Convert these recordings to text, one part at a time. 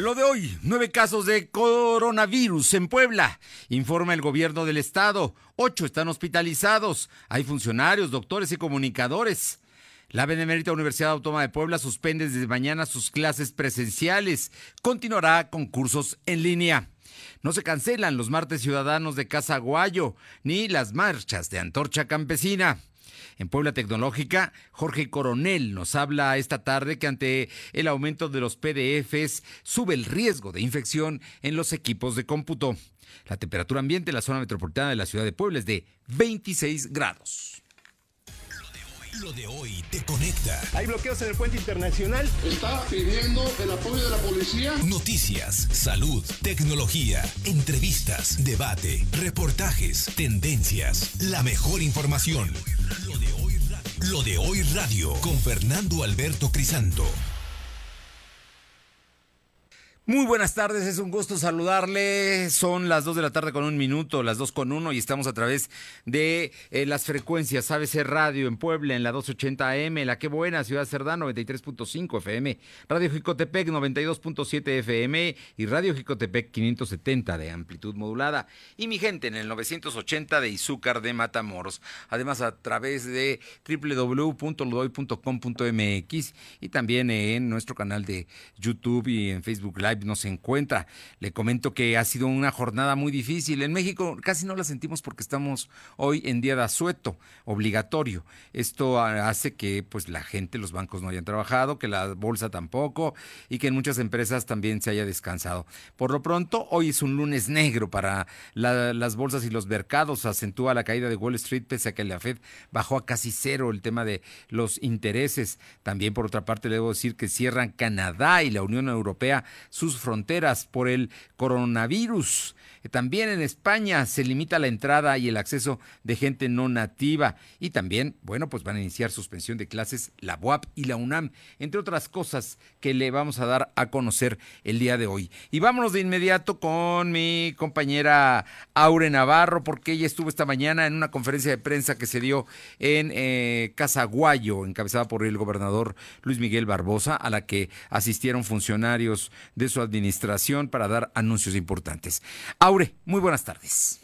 Lo de hoy, nueve casos de coronavirus en Puebla, informa el gobierno del estado. Ocho están hospitalizados. Hay funcionarios, doctores y comunicadores. La Benemérita Universidad Autónoma de Puebla suspende desde mañana sus clases presenciales. Continuará con cursos en línea. No se cancelan los martes ciudadanos de Casa Guayo ni las marchas de Antorcha Campesina. En Puebla Tecnológica, Jorge Coronel nos habla esta tarde que ante el aumento de los PDFs sube el riesgo de infección en los equipos de cómputo. La temperatura ambiente en la zona metropolitana de la ciudad de Puebla es de 26 grados. Lo de hoy te conecta. Hay bloqueos en el puente internacional. Está pidiendo el apoyo de la policía. Noticias, salud, tecnología, entrevistas, debate, reportajes, tendencias, la mejor información. Lo de hoy radio, con Fernando Alberto Crisanto. Muy buenas tardes, es un gusto saludarle. Son las 2 de la tarde con un minuto, las 2 con uno y estamos a través de eh, las frecuencias ABC Radio en Puebla en la 280 AM, La Que Buena, Ciudad Cerdán 93.5 FM, Radio Jicotepec 92.7 FM y Radio Jicotepec 570 de amplitud modulada y mi gente en el 980 de Izúcar de Matamoros. Además a través de www.lodoy.com.mx y también en nuestro canal de YouTube y en Facebook Live no se encuentra. Le comento que ha sido una jornada muy difícil. En México casi no la sentimos porque estamos hoy en día de asueto obligatorio. Esto hace que pues la gente, los bancos no hayan trabajado, que la bolsa tampoco y que en muchas empresas también se haya descansado. Por lo pronto, hoy es un lunes negro para las bolsas y los mercados. Acentúa la caída de Wall Street pese a que la Fed bajó a casi cero el tema de los intereses. También por otra parte, debo decir que cierran Canadá y la Unión Europea sus fronteras por el coronavirus. También en España se limita la entrada y el acceso de gente no nativa. Y también, bueno, pues van a iniciar suspensión de clases la UAP y la UNAM, entre otras cosas que le vamos a dar a conocer el día de hoy. Y vámonos de inmediato con mi compañera Aure Navarro, porque ella estuvo esta mañana en una conferencia de prensa que se dio en eh, Casaguayo, encabezada por el gobernador Luis Miguel Barbosa, a la que asistieron funcionarios de su administración para dar anuncios importantes. Aure, muy buenas tardes.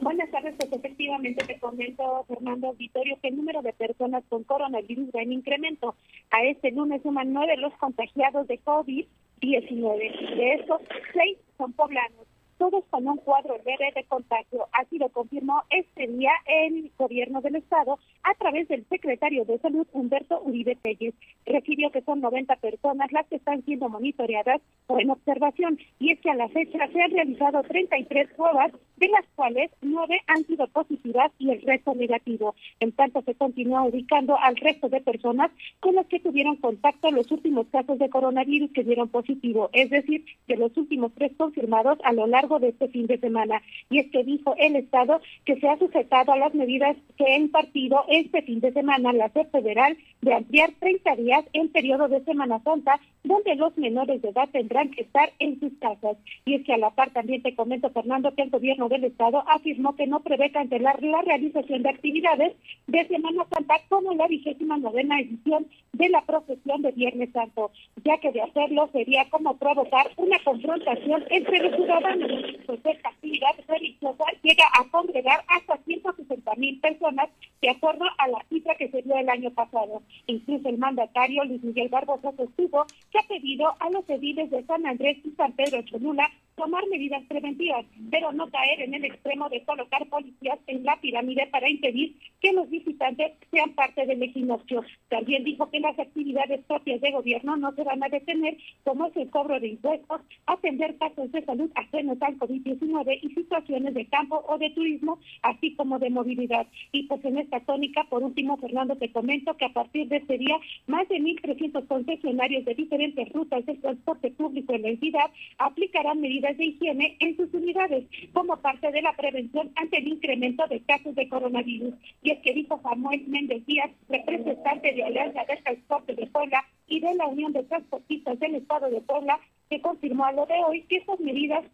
Buenas tardes, pues efectivamente te comento, Fernando Vitorio, que el número de personas con coronavirus va en incremento. A este lunes suman nueve los contagiados de COVID-19. De estos, seis son poblanos todos con un cuadro leve de contagio. Así lo confirmó este día el gobierno del estado a través del secretario de salud Humberto Uribe Telles. Refirió que son 90 personas las que están siendo monitoreadas o en observación y es que a la fecha se han realizado 33 pruebas, de las cuales nueve han sido positivas y el resto negativo. En tanto se continúa ubicando al resto de personas con las que tuvieron contacto los últimos casos de coronavirus que dieron positivo, es decir, de los últimos tres confirmados a lo largo de este fin de semana. Y es que dijo el Estado que se ha sujetado a las medidas que ha impartido este fin de semana la SED federal de ampliar 30 días el periodo de Semana Santa, donde los menores de edad tendrán que estar en sus casas. Y es que a la par también te comento, Fernando, que el gobierno del Estado afirmó que no prevé cancelar la realización de actividades de Semana Santa como la vigésima novena edición de la procesión de Viernes Santo, ya que de hacerlo sería como provocar una confrontación entre los ciudadanos pues esta actividad religiosa llega a congregar hasta 160 mil personas, de acuerdo a la cifra que se dio el año pasado. Incluso el mandatario Luis Miguel Barbosa sostuvo que ha pedido a los ediles de San Andrés y San Pedro Cholula tomar medidas preventivas, pero no caer en el extremo de colocar policías en la pirámide para impedir que los visitantes sean parte del equinoccio. También dijo que las actividades propias de gobierno no se van a detener, como es el cobro de impuestos, atender casos de salud ajenos al COVID-19 y situaciones de campo o de turismo, así como de movilidad. Y pues en esta tónica, por último, Fernando, te comento que a partir de este día, más de 1.300 concesionarios de diferentes rutas de transporte público en la entidad aplicarán medidas de higiene en sus unidades como parte de la prevención ante el incremento de casos de coronavirus. Y es que dijo Samuel Méndez Díaz, representante de Alianza del Transporte de Puebla y de la Unión de Transportistas del Estado de Puebla, que confirmó a lo de hoy que estas medidas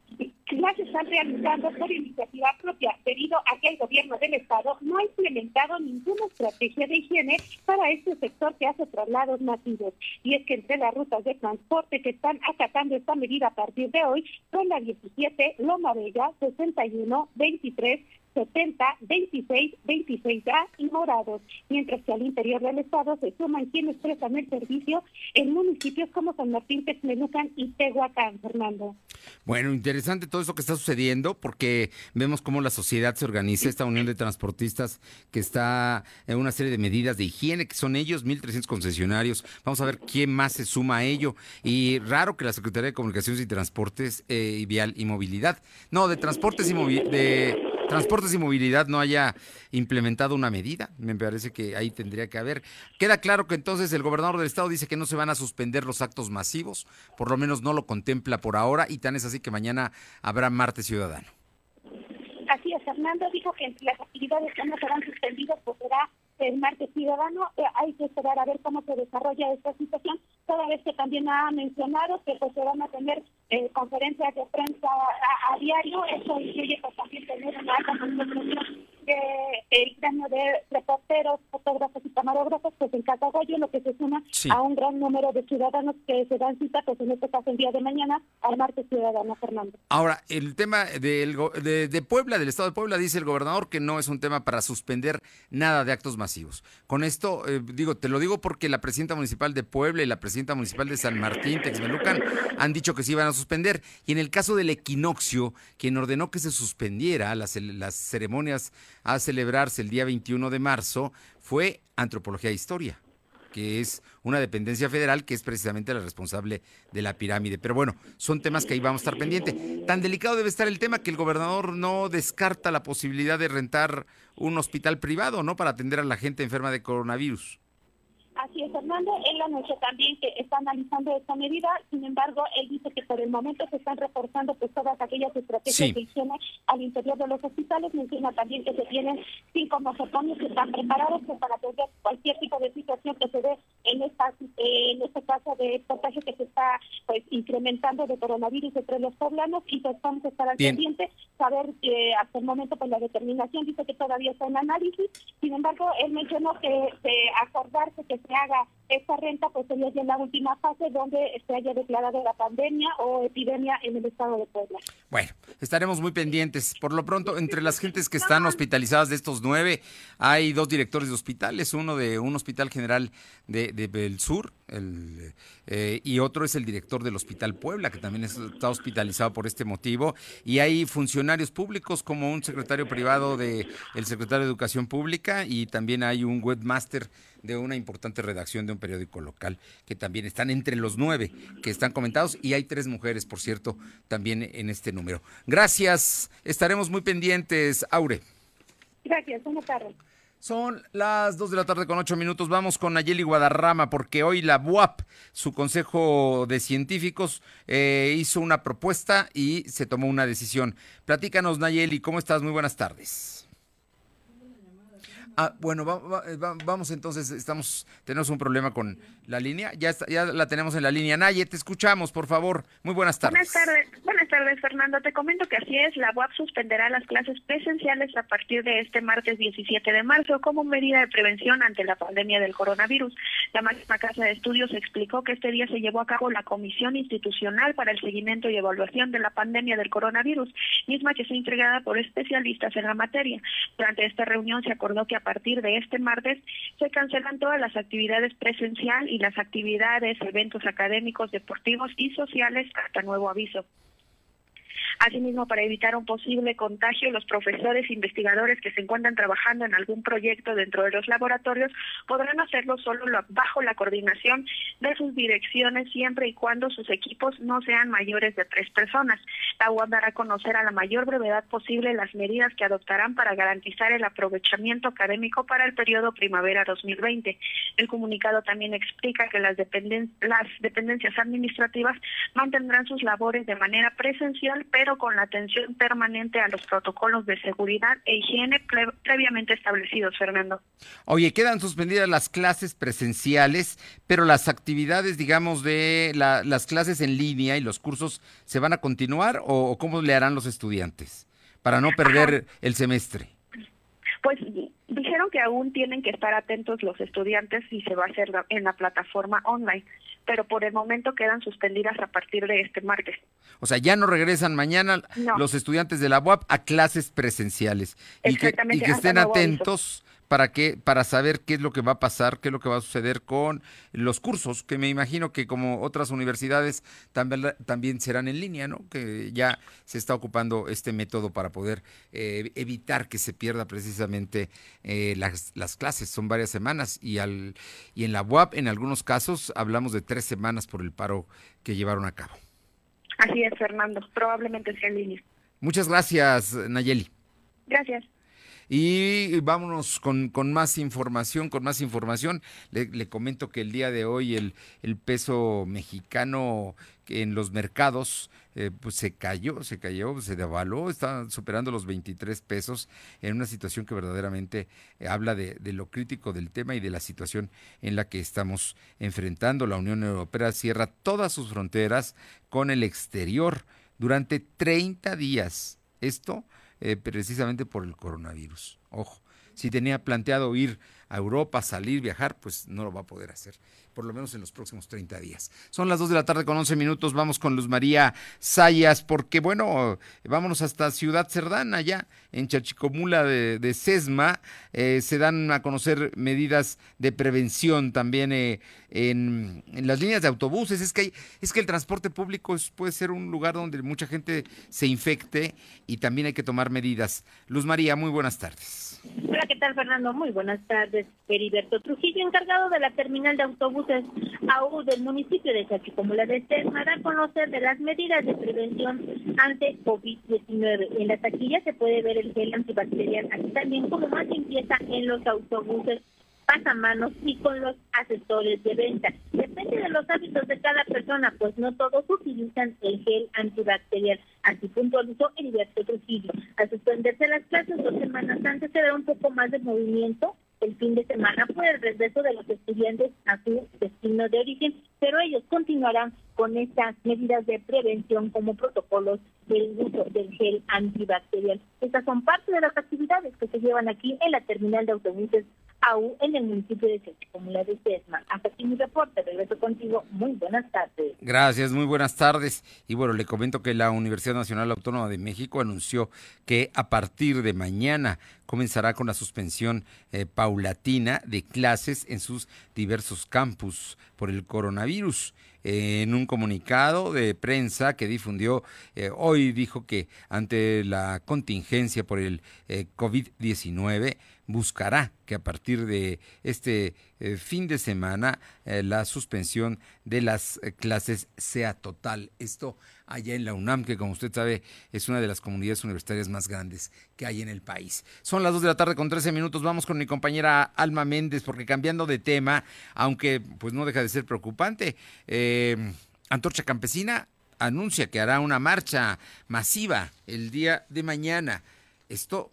las están realizando por iniciativa propia, debido a que el gobierno del Estado no ha implementado ninguna estrategia de higiene para este sector que hace traslados masivos. Y es que entre las rutas de transporte que están acatando esta medida a partir de hoy son la 17, Loma Bella, 61, 23, 70, 26, 26A y morados, mientras que al interior del estado se suman quienes prestan el servicio en municipios como San Martín, Texmelucan y Tehuacán, Fernando. Bueno, interesante todo eso que está sucediendo porque vemos cómo la sociedad se organiza, esta unión de transportistas que está en una serie de medidas de higiene, que son ellos, 1.300 concesionarios. Vamos a ver quién más se suma a ello. Y raro que la Secretaría de Comunicaciones y Transportes eh, y Vial y Movilidad, no, de Transportes y Movilidad, de Transportes y Movilidad no haya implementado una medida. Me parece que ahí tendría que haber. Queda claro que entonces el gobernador del estado dice que no se van a suspender los actos masivos, por lo menos no lo contempla por ahora, y tan es así que mañana habrá martes ciudadano. Así es, Fernando dijo que las actividades que no serán suspendidas pues será el martes ciudadano. Eh, hay que esperar a ver cómo se desarrolla esta situación, toda vez que también ha mencionado que pues se van a tener eh, conferencias de prensa a, diario. Eso incluye pues, también tener una alta concentración el gremio de reporteros, fotógrafos y camarógrafos, pues en Catagoyo, lo que se suma a un gran número de ciudadanos que se dan cita, pues en este caso el día de mañana, al martes ciudadano, Fernando. Ahora, el tema de, de Puebla, del estado de Puebla, dice el gobernador que no es un tema para suspender nada de actos masivos. Con esto, eh, digo, te lo digo porque la presidenta municipal de Puebla y la presidenta municipal de San Martín, Texmelucan, han dicho que sí iban a suspender. Y en el caso del equinoccio, quien ordenó que se suspendiera las, las ceremonias a celebrarse el día 21 de marzo fue Antropología e Historia, que es una dependencia federal que es precisamente la responsable de la pirámide. Pero bueno, son temas que ahí vamos a estar pendientes. Tan delicado debe estar el tema que el gobernador no descarta la posibilidad de rentar un hospital privado, ¿no? Para atender a la gente enferma de coronavirus. Así es, Fernando. Él anunció también que está analizando esta medida. Sin embargo, él dice que por el momento se están reforzando pues todas aquellas estrategias de higiene al interior de los hospitales. Menciona también que se tienen cinco nosocomios que están preparados pues, para atender cualquier tipo de situación que se dé en esta en este caso de contagio que se está pues incrementando de coronavirus entre los poblanos y pues vamos a estar al pendiente saber que hasta el momento pues la determinación dice que todavía está en análisis. Sin embargo, él mencionó que de acordarse que se haga esta renta, pues sería ya en la última fase donde se haya declarado la pandemia o epidemia en el estado de Puebla. Bueno, estaremos muy pendientes. Por lo pronto, entre las gentes que están hospitalizadas de estos nueve, hay dos directores de hospitales, uno de un hospital general de, del sur el, eh, y otro es el director del Hospital Puebla, que también está hospitalizado por este motivo. Y hay funcionarios públicos como un secretario privado del el secretario de Educación Pública y también hay un webmaster de una importante redacción de un periódico local, que también están entre los nueve que están comentados y hay tres mujeres, por cierto, también en este número. Gracias, estaremos muy pendientes, Aure. Gracias, buenas tardes. Son las dos de la tarde con ocho minutos. Vamos con Nayeli Guadarrama porque hoy la BUAP, su Consejo de Científicos, eh, hizo una propuesta y se tomó una decisión. Platícanos, Nayeli, ¿cómo estás? Muy buenas tardes. Ah, bueno, eh, vamos entonces, estamos, tenemos un problema con la línea, ya, ya la tenemos en la línea. Naye, te escuchamos, por favor. Muy buenas tardes. Buenas tardes, buenas tardes, Fernando. Te comento que así es, la UAP suspenderá las clases presenciales a partir de este martes 17 de marzo como medida de prevención ante la pandemia del coronavirus. La máxima casa de estudios explicó que este día se llevó a cabo la Comisión Institucional para el Seguimiento y Evaluación de la Pandemia del Coronavirus, misma que fue entregada por especialistas en la materia. Durante esta reunión se acordó que partir de este martes se cancelan todas las actividades presencial y las actividades, eventos académicos, deportivos y sociales hasta nuevo aviso. Asimismo, para evitar un posible contagio, los profesores e investigadores que se encuentran trabajando en algún proyecto dentro de los laboratorios podrán hacerlo solo bajo la coordinación de sus direcciones siempre y cuando sus equipos no sean mayores de tres personas. La UAM dará a conocer a la mayor brevedad posible las medidas que adoptarán para garantizar el aprovechamiento académico para el periodo primavera 2020. El comunicado también explica que las, las dependencias administrativas mantendrán sus labores de manera presencial, pero con la atención permanente a los protocolos de seguridad e higiene previamente establecidos, Fernando. Oye, quedan suspendidas las clases presenciales, pero las actividades, digamos, de las clases en línea y los cursos, ¿se van a continuar o, cómo le harán los estudiantes para no perder el semestre? Pues dijeron que aún tienen que estar atentos los estudiantes y se va a hacer en la plataforma online, pero por el momento quedan suspendidas a partir de este martes. O sea, ya no regresan mañana los estudiantes de la UAP a clases presenciales. Y que, y que estén atentos para que para saber qué es lo que va a pasar, qué es lo que va a suceder con los cursos, que me imagino que como otras universidades también, también serán en línea, ¿no? Que ya se está ocupando este método para poder eh, evitar que se pierda precisamente eh, las, las, clases. Son varias semanas y al y en la UAP en algunos casos hablamos de tres semanas por el paro que llevaron a cabo. Así es, Fernando. Probablemente sea en línea. Muchas gracias, Nayeli. Gracias. Y vámonos con, con, más información, con más información. Le, comento que el día de hoy el, el peso mexicano en los mercados eh, pues se cayó, se cayó, se devaluó, está superando los 23 pesos en una situación que verdaderamente eh, habla de, de, lo crítico del tema y de la situación en la que estamos enfrentando. La Unión Europea cierra todas sus fronteras con el exterior durante 30 días. Esto eh, precisamente por el coronavirus. Ojo, si tenía planteado ir a Europa, salir, viajar, pues no lo va a poder hacer por lo menos en los próximos 30 días. Son las 2 de la tarde con 11 minutos, vamos con Luz María Sayas, porque bueno, vámonos hasta Ciudad Cerdán, allá en Chachicomula de, de Sesma, eh, se dan a conocer medidas de prevención también eh, en, las líneas de autobuses, es que, hay, es que el transporte público puede ser un lugar donde mucha gente se infecte y también hay que tomar medidas. Luz María, muy buenas tardes. Hola, ¿qué tal Fernando? Muy buenas tardes. Heriberto Trujillo, encargado de la terminal de autobuses AU del municipio de Chachicomula de Sesma, da a conocer de las medidas de prevención ante COVID-19. En la taquilla se puede ver el gel antibacterial, así también como más limpieza en los autobuses pasamanos y con los asesores de venta. Depende de los hábitos de cada persona, pues no todos utilizan el gel antibacterial. Así puntualizó Heriberto Trujillo. Al suspenderse las clases dos semanas antes se ve un poco más de movimiento el fin de semana por el regreso de los estudiantes a su destino de origen, pero ellos continuarán con estas medidas de prevención como protocolos del uso del gel antibacterial. Estas son parte de las actividades que se llevan aquí en la terminal de autobuses AU en el municipio de Chachicomula de Sesma. Hasta aquí mi reporte, regreso contigo. Muy buenas tardes. Gracias, muy buenas tardes. Y bueno, le comento que la Universidad Nacional Autónoma de México anunció que a partir de mañana comenzará con la suspensión eh, paulatina de clases en sus diversos campus por el coronavirus en un comunicado de prensa que difundió eh, hoy dijo que ante la contingencia por el eh, COVID-19 buscará que a partir de este eh, fin de semana la suspensión de las clases sea total. Esto allá en la UNAM, que como usted sabe es una de las comunidades universitarias más grandes que hay en el país. Son las 2 de la tarde con 13 minutos, vamos con mi compañera Alma Méndez, porque cambiando de tema, aunque pues no deja de ser preocupante, eh, Antorcha Campesina anuncia que hará una marcha masiva el día de mañana. Esto,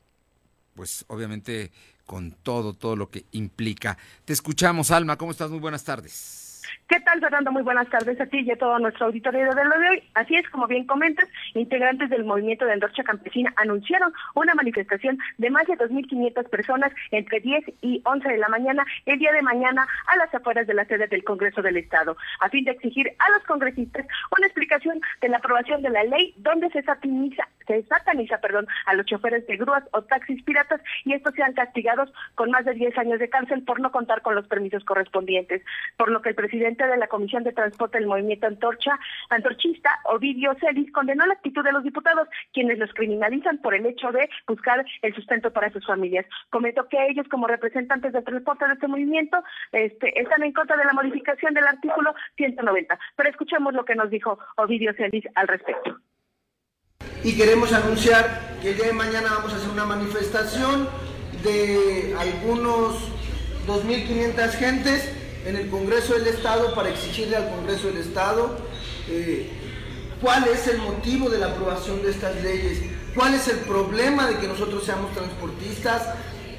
pues obviamente con todo, todo lo que implica. Te escuchamos, Alma, ¿cómo estás? Muy buenas tardes. ¿Qué tal, Fernando? Muy buenas tardes a ti y a todo nuestro auditorio de lo de hoy. Así es, como bien comentas, integrantes del movimiento de Andorcha Campesina anunciaron una manifestación de más de 2.500 personas entre 10 y 11 de la mañana el día de mañana a las afueras de la sede del Congreso del Estado, a fin de exigir a los congresistas una explicación de la aprobación de la ley donde se sataniza, se sataniza perdón, a los choferes de grúas o taxis piratas y estos sean castigados con más de 10 años de cárcel por no contar con los permisos correspondientes, por lo que el presidente de la Comisión de Transporte del Movimiento Antorcha, Antorchista, Ovidio Celis, condenó la actitud de los diputados, quienes los criminalizan por el hecho de buscar el sustento para sus familias. Comentó que ellos, como representantes del transporte de este movimiento, este, están en contra de la modificación del artículo 190. Pero escuchemos lo que nos dijo Ovidio Celis al respecto. Y queremos anunciar que el día de mañana vamos a hacer una manifestación de algunos 2.500 gentes en el Congreso del Estado para exigirle al Congreso del Estado eh, cuál es el motivo de la aprobación de estas leyes, cuál es el problema de que nosotros seamos transportistas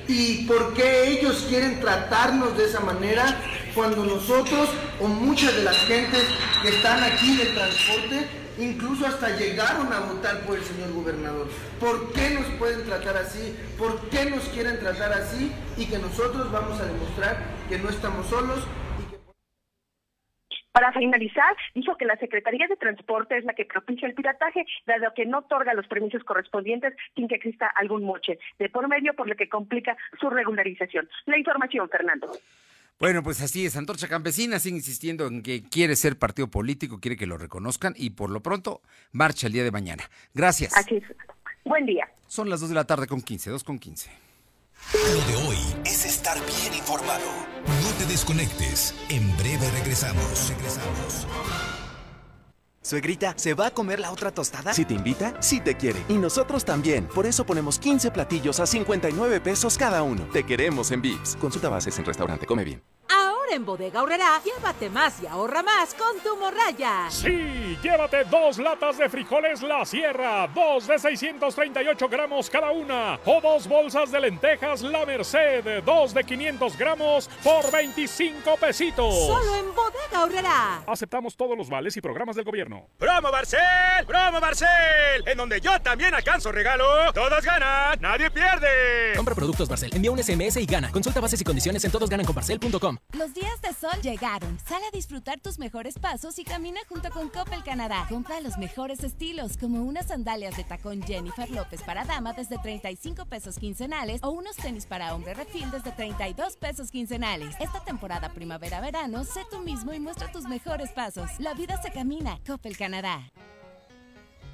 y por qué ellos quieren tratarnos de esa manera cuando nosotros o muchas de las gentes que están aquí del transporte incluso hasta llegaron a votar por el señor gobernador. ¿Por qué nos pueden tratar así? ¿Por qué nos quieren tratar así? Y que nosotros vamos a demostrar que no estamos solos para finalizar, dijo que la Secretaría de Transporte es la que propicia el pirataje, dado que no otorga los permisos correspondientes sin que exista algún moche de por medio, por lo que complica su regularización. La información, Fernando. Bueno, pues así es. Antorcha Campesina sigue insistiendo en que quiere ser partido político, quiere que lo reconozcan y por lo pronto marcha el día de mañana. Gracias. Así es. Buen día. Son las 2 de la tarde con 15, 2 con 15. Lo de hoy es estar bien informado. No te desconectes. En breve regresamos. Regresamos. Suegrita, ¿se va a comer la otra tostada? Si te invita, sí te quiere. Y nosotros también. Por eso ponemos 15 platillos a 59 pesos cada uno. Te queremos en Vips. Consulta bases en restaurante. Come bien en Bodega Horrera, llévate más y ahorra más con tu morraya. Sí, llévate dos latas de frijoles La Sierra, dos de 638 gramos cada una, o dos bolsas de lentejas La Merced, dos de 500 gramos por 25 pesitos. Solo en Bodega Horrera. Aceptamos todos los vales y programas del gobierno. ¡Promo Barcel! ¡Promo Barcel! En donde yo también alcanzo regalo. Todos ganan, nadie pierde. Compra productos Barcel, envía un SMS y gana. Consulta bases y condiciones en todosgananconbarcel.com. Los días de sol llegaron. Sale a disfrutar tus mejores pasos y camina junto con Coppel Canadá. Compra los mejores estilos, como unas sandalias de tacón Jennifer López para dama desde 35 pesos quincenales o unos tenis para hombre refil desde 32 pesos quincenales. Esta temporada primavera-verano, sé tú mismo y muestra tus mejores pasos. La vida se camina. Coppel Canadá.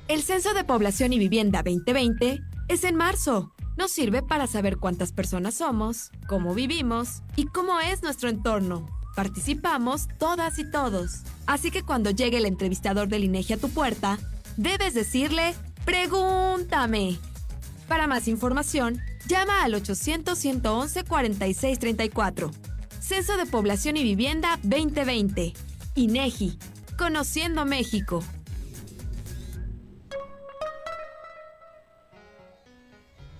El Censo de Población y Vivienda 2020 es en marzo. Nos sirve para saber cuántas personas somos, cómo vivimos y cómo es nuestro entorno. Participamos todas y todos. Así que cuando llegue el entrevistador del INEGI a tu puerta, debes decirle, pregúntame. Para más información, llama al 800-111-4634. Censo de Población y Vivienda 2020. INEGI. Conociendo México.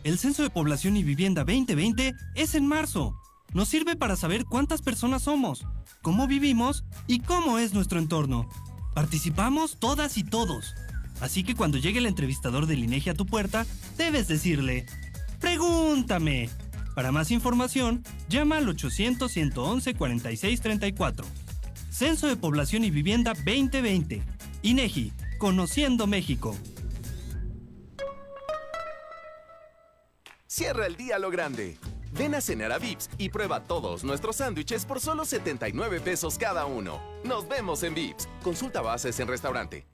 El Censo de Población y Vivienda 2020 es en marzo nos sirve para saber cuántas personas somos, cómo vivimos y cómo es nuestro entorno. Participamos todas y todos. Así que cuando llegue el entrevistador del INEGI a tu puerta, debes decirle, pregúntame. Para más información, llama al 800-111-4634. Censo de Población y Vivienda 2020. INEGI, Conociendo México. Cierra el día lo grande. Ven a cenar a Vips y prueba todos nuestros sándwiches por solo 79 pesos cada uno. Nos vemos en Vips. Consulta bases en restaurante.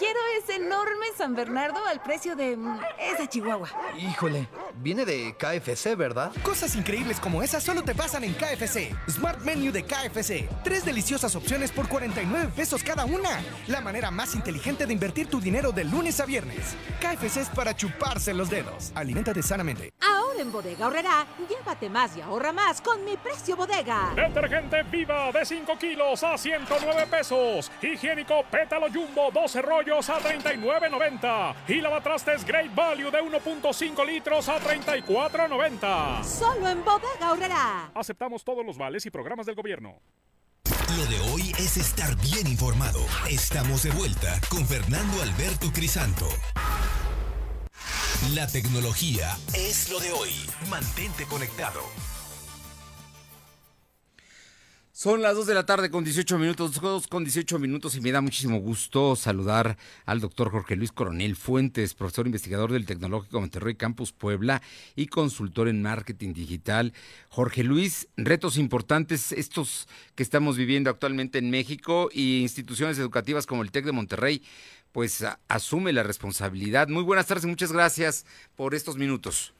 Quiero ese enorme San Bernardo al precio de mm, esa chihuahua. Híjole, viene de KFC, ¿verdad? Cosas increíbles como esas solo te pasan en KFC. Smart Menu de KFC. Tres deliciosas opciones por 49 pesos cada una. La manera más inteligente de invertir tu dinero de lunes a viernes. KFC es para chuparse los dedos. Aliméntate sanamente. Ahora en Bodega Horrera, llévate más y ahorra más con mi precio bodega. Detergente Viva de 5 kilos a 109 pesos. Higiénico Pétalo Jumbo 12 rollos a 39.90 y lavatrastes Great Value de 1.5 litros a 34.90. Solo en Bodega Horrera. Aceptamos todos los vales y programas del gobierno. Lo de hoy es estar bien informado. Estamos de vuelta con Fernando Alberto Crisanto. La tecnología es lo de hoy. Mantente conectado. Son las 2 de la tarde con 18 minutos, 2 con 18 minutos y me da muchísimo gusto saludar al doctor Jorge Luis Coronel Fuentes, profesor investigador del Tecnológico Monterrey Campus Puebla y consultor en marketing digital. Jorge Luis, retos importantes estos que estamos viviendo actualmente en México y instituciones educativas como el TEC de Monterrey, pues asume la responsabilidad. Muy buenas tardes y muchas gracias por estos minutos.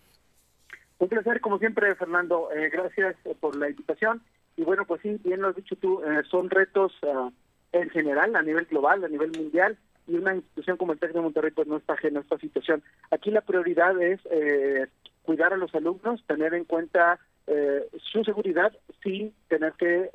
Un placer, como siempre, Fernando. Eh, gracias por la invitación. Y bueno, pues sí, bien lo has dicho tú, eh, son retos ah, en general, a nivel global, a nivel mundial, y una institución como el TEC de Monterrey pues no está ajena a esta situación. Aquí la prioridad es eh, cuidar a los alumnos, tener en cuenta eh, su seguridad sin tener que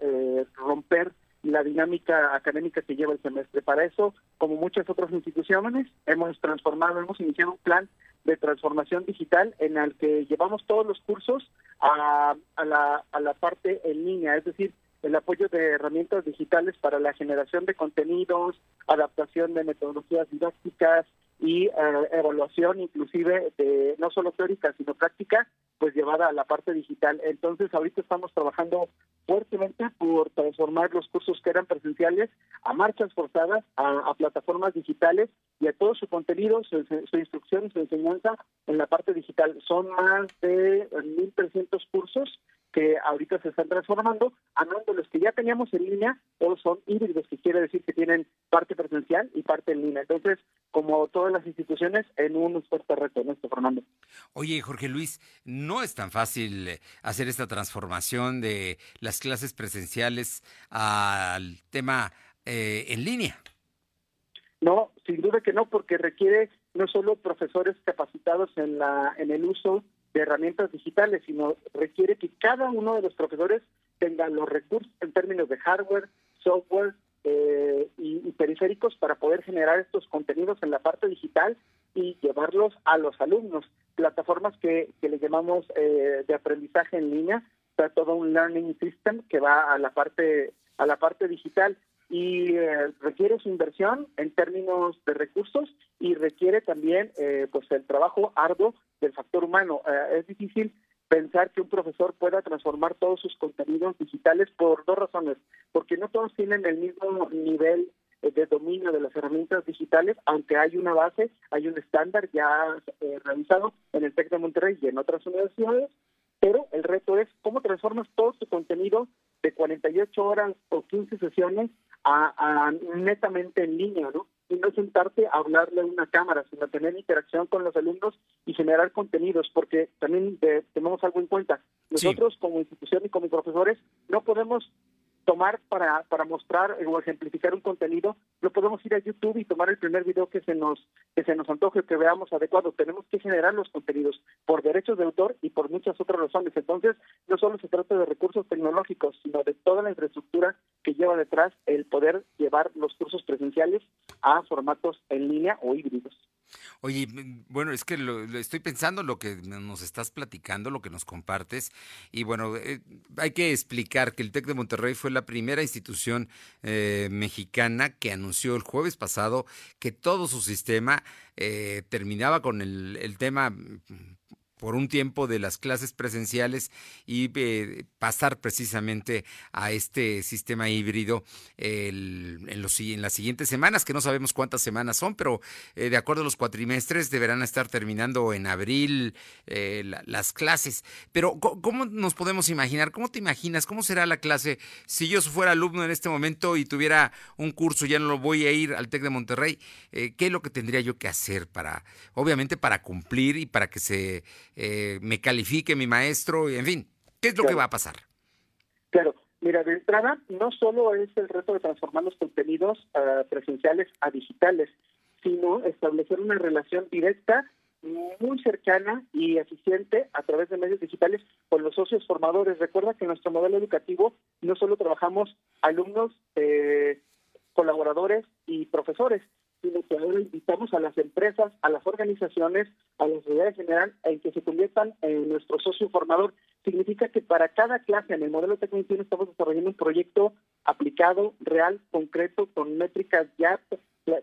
romper la dinámica académica que lleva el semestre. Para eso, como muchas otras instituciones, hemos transformado, hemos iniciado un plan de transformación digital en el que llevamos todos los cursos a, a, la, a la parte en línea, es decir, el apoyo de herramientas digitales para la generación de contenidos, adaptación de metodologías didácticas, y eh, evaluación inclusive de no solo teórica sino práctica pues llevada a la parte digital. Entonces ahorita estamos trabajando fuertemente por transformar los cursos que eran presenciales a marchas forzadas a, plataformas digitales y a todo su contenido su, su instrucción su enseñanza en la parte digital. Son más de 1.300 cursos que ahorita se están transformando, hablando de los que ya teníamos en línea, todos son híbridos, que quiere decir que tienen parte presencial y parte en línea. Entonces, como todas las instituciones, en un fuerte reto, ¿no, Fernando? Oye, Jorge Luis, no es tan fácil eh, hacer esta transformación de las clases presenciales al tema eh, en línea. No, sin duda que no, porque requiere no solo profesores capacitados en la en el uso de herramientas digitales, sino requiere que cada uno de los profesores tenga los recursos en términos de hardware, software eh, y, periféricos para poder generar estos contenidos en la parte digital y llevarlos a los alumnos. Plataformas que, que le llamamos eh, de aprendizaje en línea, está todo un learning system que va a la parte a la parte digital y eh, requiere su inversión en términos de recursos y requiere también eh, pues el trabajo arduo del factor humano. Eh, es difícil pensar que un profesor pueda transformar todos sus contenidos digitales por dos razones, porque no todos tienen el mismo nivel de dominio de las herramientas digitales, aunque hay una base, hay un estándar ya realizado en el TEC de Monterrey y en otras universidades, pero el reto es cómo transformas todo tu contenido de 48 horas o 15 sesiones a, netamente en línea, ¿no? Y no sentarte a hablarle a una cámara, sino tener interacción con los alumnos y generar contenidos, porque también tenemos algo en cuenta. Nosotros como institución y como profesores no podemos tomar para, para mostrar o ejemplificar un contenido, lo podemos ir a YouTube y tomar el primer video que se nos que se nos antoje que veamos adecuado. Tenemos que generar los contenidos por derechos de autor y por muchas otras razones. Entonces, no solo se trata de recursos tecnológicos, sino de toda la infraestructura que lleva detrás el poder llevar los cursos presenciales a formatos en línea o híbridos. Oye, bueno, es que lo, estoy pensando lo que nos estás platicando, lo que nos compartes, y bueno, eh, hay que explicar que el TEC de Monterrey fue la primera institución eh, mexicana que anunció el jueves pasado que todo su sistema eh, terminaba con el, el tema por un tiempo de las clases presenciales y eh, pasar precisamente a este sistema híbrido en, los, en las siguientes semanas, que no sabemos cuántas semanas son, pero eh, de acuerdo a los cuatrimestres deberán estar terminando en abril eh, las clases. Pero ¿cómo nos podemos imaginar? ¿Cómo te imaginas? ¿Cómo será la clase si yo fuera alumno en este momento y tuviera un curso, ya no lo voy a ir al TEC de Monterrey? ¿Qué es lo que tendría yo que hacer para, obviamente, para cumplir y para que se eh, me califique mi maestro, y en fin, ¿qué es lo que va a pasar? Claro, mira, de entrada no solo es el reto de transformar los contenidos uh, presenciales a digitales, sino establecer una relación directa muy cercana y eficiente a través de medios digitales con los socios formadores. Recuerda que en nuestro modelo educativo no solo trabajamos alumnos, eh, colaboradores y profesores, sino que ahora invitamos a las empresas, a las organizaciones, a la sociedad en general, en que se conviertan en nuestro socio formador. Significa que para cada clase en el modelo técnico estamos desarrollando un proyecto aplicado, real, concreto, con métricas ya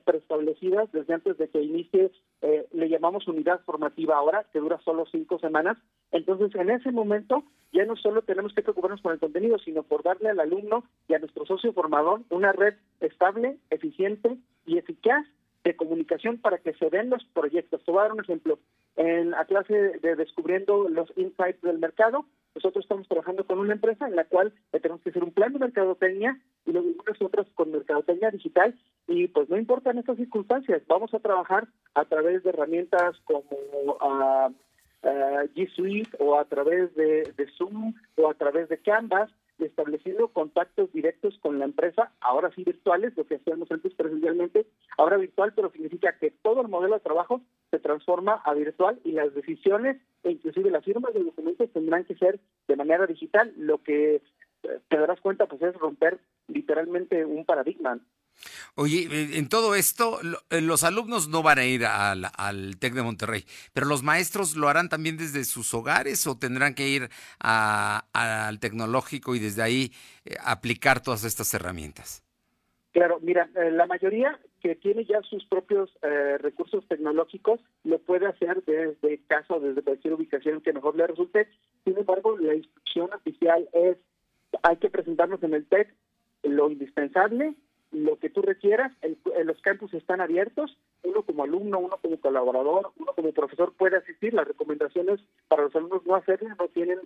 preestablecidas desde antes de que inicie, eh, le llamamos unidad formativa ahora, que dura solo cinco semanas. Entonces, en ese momento, ya no solo tenemos que preocuparnos por el contenido, sino por darle al alumno y a nuestro socio formador una red estable, eficiente y eficaz de comunicación para que se den los proyectos. Te voy a dar un ejemplo. En la clase de Descubriendo los Insights del Mercado, nosotros estamos trabajando con una empresa en la cual tenemos que hacer un plan de mercadotecnia y luego otras con mercadotecnia digital. Y pues no importa en estas circunstancias, vamos a trabajar a través de herramientas como uh, G Suite o a través de, de Zoom o a través de Canvas estableciendo contactos directos con la empresa, ahora sí virtuales, lo que hacíamos antes presencialmente, ahora virtual, pero significa que todo el modelo de trabajo se transforma a virtual y las decisiones e inclusive las firmas de documentos tendrán que ser de manera digital, lo que te darás cuenta, pues es romper literalmente un paradigma. Oye, eh, en todo esto, eh, los alumnos no van a ir al, TEC de Monterrey, pero los maestros lo harán también desde sus hogares o tendrán que ir al tecnológico y desde ahí eh, aplicar todas estas herramientas. Claro, mira, la mayoría que tiene ya sus propios recursos tecnológicos lo puede hacer desde casa o desde cualquier ubicación que mejor le resulte. Sin embargo, la instrucción oficial es hay que presentarnos en el TEC lo indispensable lo que tú requieras, los campus están abiertos, uno como alumno, uno como colaborador, uno como profesor puede asistir, las recomendaciones para los alumnos no hacerlo, no tienen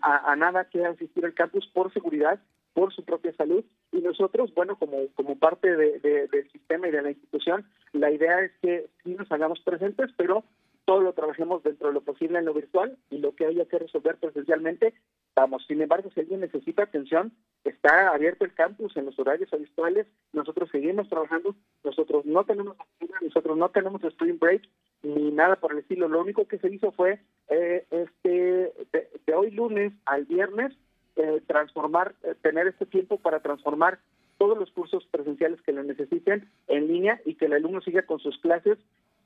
a, nada que asistir al campus por seguridad, por su propia salud, y nosotros, bueno, como, como parte del sistema y de la institución, la idea es que sí nos hagamos presentes, pero todo lo trabajemos dentro de lo posible en lo virtual y lo que haya que resolver presencialmente, vamos. Sin embargo, si alguien necesita atención, está abierto el campus en los horarios habituales, nosotros seguimos trabajando, nosotros no tenemos nosotros no tenemos spring break ni nada por el estilo. Lo único que se hizo fue eh, este de, hoy lunes al viernes eh, transformar, eh, tener este tiempo para transformar todos los cursos presenciales que lo necesiten en línea y que el alumno siga con sus clases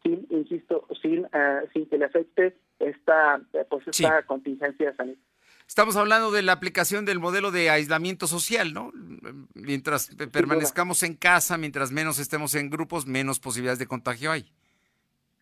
sin, insisto, sin, uh, sin que le afecte esta, pues esta contingencia sanitaria. Estamos hablando de la aplicación del modelo de aislamiento social, ¿no? Mientras permanezcamos en casa, mientras menos estemos en grupos, menos posibilidades de contagio hay.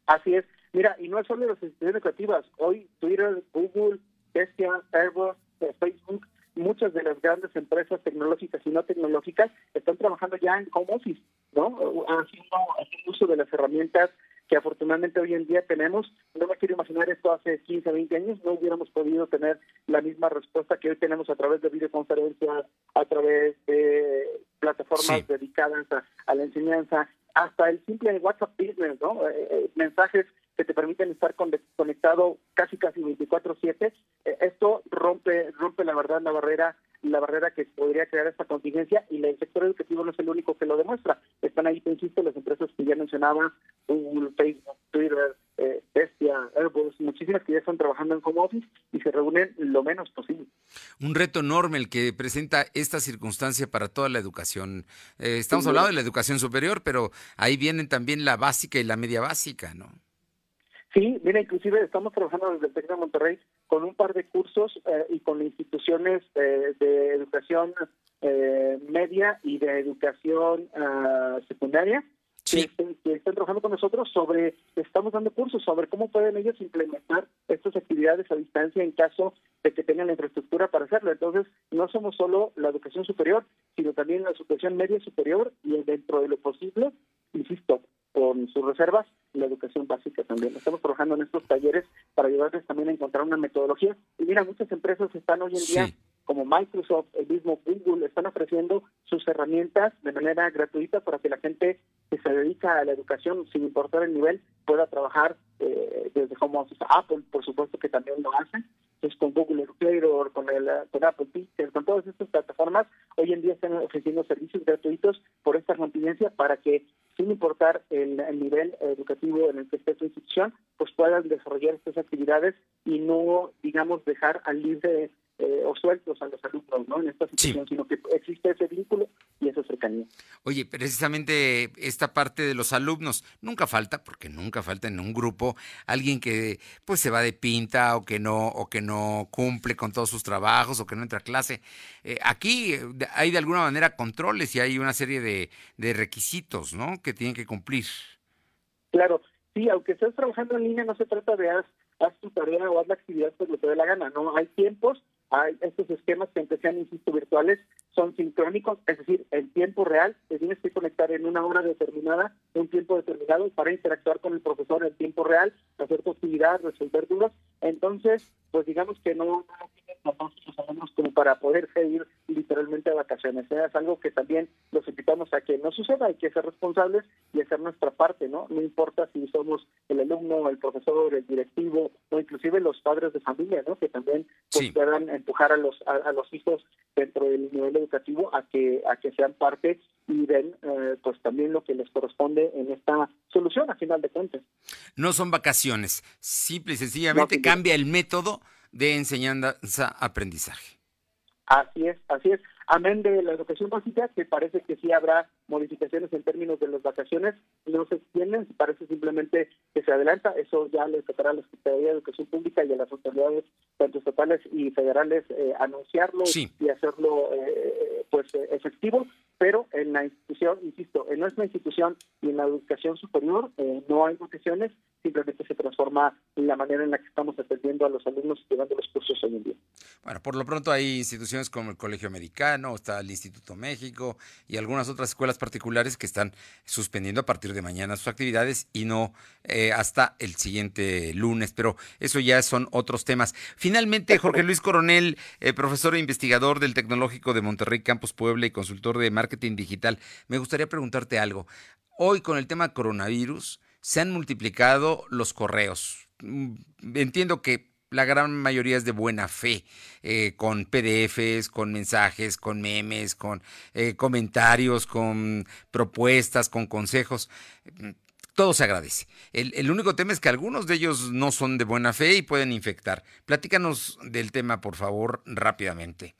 Así es. Mira, y no es solo las instituciones educativas. Hoy Twitter, Google, Bestia, Airbus, eh, Facebook, muchas de las grandes empresas tecnológicas y no tecnológicas están trabajando ya en home office, ¿no? Haciendo, haciendo uso de las herramientas que afortunadamente hoy en día tenemos. No me quiero imaginar esto hace 15, 20 años, no hubiéramos podido tener la misma respuesta que hoy tenemos a través de videoconferencias, a través de plataformas dedicadas a, la enseñanza, hasta el simple WhatsApp Business, ¿no? Eh, eh, mensajes que te permiten estar conectado casi casi 24/7. Eh, esto rompe rompe la verdad la barrera la barrera que podría crear esta contingencia y el sector educativo no es el único que lo demuestra. Están ahí, te insisto, las empresas que ya mencionaba, Google, Facebook, Twitter, eh, Bestia, Airbus, muchísimas que ya están trabajando en home office y se reúnen lo menos posible. Un reto enorme el que presenta esta circunstancia para toda la educación. Eh, estamos hablando de la educación superior, pero ahí vienen también la básica y la media básica, ¿no? Sí, mira, inclusive estamos trabajando desde el TEC de Monterrey con un par de cursos eh, y con instituciones eh, de educación eh, media y de educación ah, secundaria que, están trabajando con nosotros sobre, estamos dando cursos sobre cómo pueden ellos implementar estas actividades a distancia en caso de que tengan la infraestructura para hacerlo. Entonces, no somos solo la educación superior, sino también la educación media superior y dentro de lo posible, insisto, con sus reservas, la educación básica también. Estamos trabajando en estos talleres para ayudarles también a encontrar una metodología. Y mira, muchas empresas están hoy en día, como Microsoft, el mismo Google, están ofreciendo sus herramientas de manera gratuita para que la gente que se dedica a la educación, sin importar el nivel, pueda trabajar eh, desde home office. Apple, por supuesto que también lo hace. Es con Google Educator, con, el, con Apple Teacher, con todas estas plataformas, hoy en día están ofreciendo servicios gratuitos por esta contingencia para que sin importar el, nivel educativo en el que esté su institución, pues puedan desarrollar estas actividades y no, digamos, dejar al libre eh, o sueltos a los alumnos ¿no? en esta situación, sino que existe ese vínculo y esa cercanía. Oye, precisamente esta parte de los alumnos, nunca falta, porque nunca falta en un grupo, alguien que pues se va de pinta o que no, o que no cumple con todos sus trabajos o que no entra a clase. Eh, aquí eh, hay de alguna manera controles y hay una serie de, de requisitos, ¿no? Que tienen que cumplir. Claro, sí, aunque estés trabajando en línea, no se trata de haz, haz tu tarea o haz la actividad lo que te dé la gana, ¿no? Hay tiempos hay estos esquemas que aunque sean, insisto, virtuales, son sincrónicos, es decir, en tiempo real, te tienes que conectar en una hora determinada, un tiempo determinado, para interactuar con el profesor en tiempo real, hacer tu actividad, resolver dudas. Entonces, pues digamos que no, no tienes como para poder ir literalmente a vacaciones. ¿eh? Es algo que también los invitamos a que no suceda, hay que ser responsables y hacer nuestra parte, ¿no? No importa si somos el alumno, el profesor, el directivo o inclusive los padres de familia, ¿no? Que también pues, puedan empujar a los a, los hijos dentro del nivel educativo a que a que sean parte y den eh, pues también lo que les corresponde en esta solución a final de cuentas. No son vacaciones, simple y sencillamente cambia el método de enseñanza-aprendizaje. Así es, así es. Amén de la educación básica, que parece que sí habrá modificaciones en términos de las vacaciones, no se extienden, parece simplemente que se adelanta, eso ya le tocará a la Secretaría de Educación Pública y a las autoridades, tanto estatales y federales, eh, anunciarlo y hacerlo eh, pues eh, efectivo, pero en la institución, insisto, en nuestra institución y en la educación superior no hay vacaciones, simplemente se transforma en la manera en la que estamos atendiendo a los alumnos y llevando los cursos hoy en día. Bueno, por lo pronto hay instituciones como el Colegio Americano, está el Instituto México y algunas otras escuelas particulares que están suspendiendo a partir de mañana sus actividades y no eh, hasta el siguiente lunes, pero eso ya son otros temas. Finalmente, Jorge Luis Coronel, eh, profesor e investigador del Tecnológico de Monterrey Campus Puebla y consultor de marketing digital, me gustaría preguntarte algo. Hoy con el tema coronavirus, se han multiplicado los correos. Mm, entiendo que la gran mayoría es de buena fe, eh, con PDFs, con mensajes, con memes, con eh, comentarios, con propuestas, con consejos. Todo se agradece. El, el, único tema es que algunos de ellos no son de buena fe y pueden infectar. Platícanos del tema, por favor, rápidamente.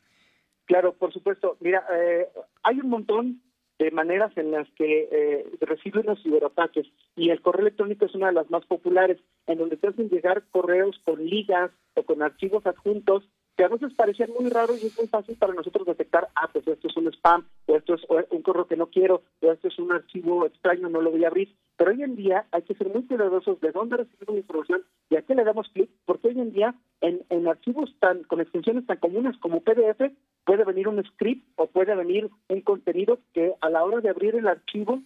Claro, por supuesto. Mira, eh, hay un montón de maneras en las que eh, reciben los ciberataques. Y el correo electrónico es una de las más populares, en donde te hacen llegar correos con ligas o con archivos adjuntos que a veces parecían muy raros y es muy fácil para nosotros detectar, ah, pues esto es un spam, o esto es un correo que no quiero, o esto es un archivo extraño, no lo voy a abrir. Pero hoy en día hay que ser muy cuidadosos de dónde recibimos la información y a qué le damos clic, porque hoy en día en, en archivos tan con extensiones tan comunes como PDF puede venir un script o puede venir un contenido que a la hora de abrir el archivo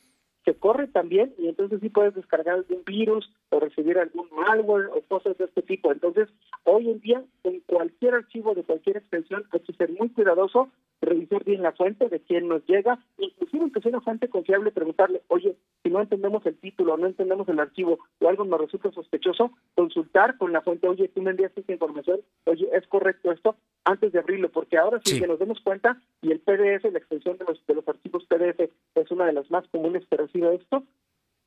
se corre también y entonces sí puedes descargar algún virus o recibir algún malware o cosas de este tipo. Entonces, hoy en día, en cualquier archivo de cualquier extensión hay que ser muy cuidadoso, revisar bien la fuente de quién nos llega, inclusive que sea una fuente confiable, preguntarle, oye, si no entendemos el título, no entendemos el archivo o algo nos resulta sospechoso, consultar con la fuente, oye, tú me enviaste esta información, oye, ¿es correcto esto? Antes de abrirlo, porque ahora sí, que nos demos cuenta y el PDF, la extensión de los, de los archivos PDF una de las más comunes que recibe esto,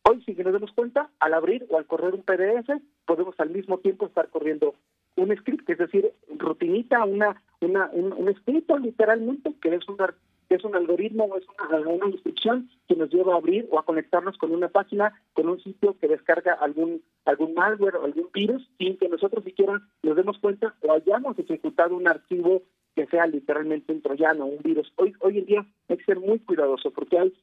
Hoy, si nos damos cuenta, al abrir o al correr un PDF, podemos al mismo tiempo estar corriendo un script, es decir, rutinita, una, una un, escrito literalmente, que es, una, que es un algoritmo o es una, una instrucción que nos lleva a abrir o a conectarnos con una página, con un sitio que descarga algún algún malware o algún virus, sin que nosotros siquiera nos demos cuenta o hayamos ejecutado un archivo que sea literalmente un troyano, un virus. Hoy, hoy en día hay que ser muy cuidadoso porque hay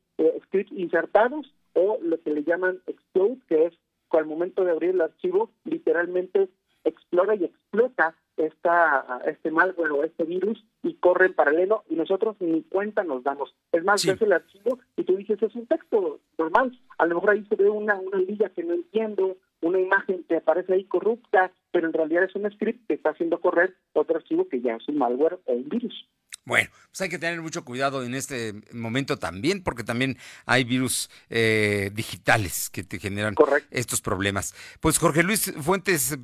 insertados o lo que le llaman explode, que es al momento de abrir el archivo literalmente explora y explota esta, este malware o este virus y corre en paralelo y nosotros ni cuenta nos damos. Es más, ves el archivo y tú dices, es un texto normal. A lo mejor ahí se ve una, una lilla que no entiendo, una imagen que aparece ahí corrupta, pero en realidad es un script que está haciendo correr otro archivo que ya es un malware o un virus. Bueno, pues hay que tener mucho cuidado en este momento también, porque también hay virus eh, digitales que te generan estos problemas. Pues Jorge Luis Fuentes,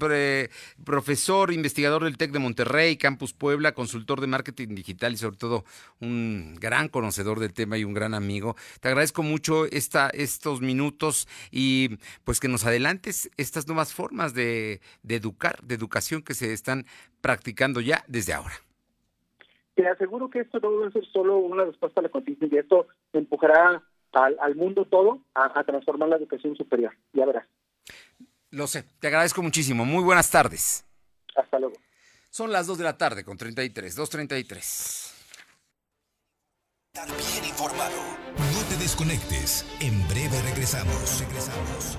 profesor, investigador del TEC de Monterrey, Campus Puebla, consultor de marketing digital y sobre todo un gran conocedor del tema y un gran amigo. Te agradezco mucho esta, estos minutos y pues que nos adelantes estas nuevas formas de, de educar, de educación que se están practicando ya desde ahora te aseguro que esto no va a ser solo una respuesta a la contingencia, esto empujará al, mundo todo a, transformar la educación superior, ya verás. Lo sé, te agradezco muchísimo. Muy buenas tardes. Hasta luego. Son las 2 de la tarde con 33, 2.33. Estar bien informado. No te desconectes. En breve regresamos. Regresamos.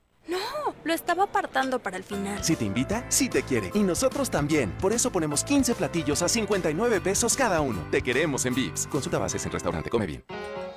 Lo estaba apartando para el final. Si te invita, sí te quiere. Y nosotros también. Por eso ponemos 15 platillos a 59 pesos cada uno. Te queremos en Vips. Consulta bases en restaurante. Come bien.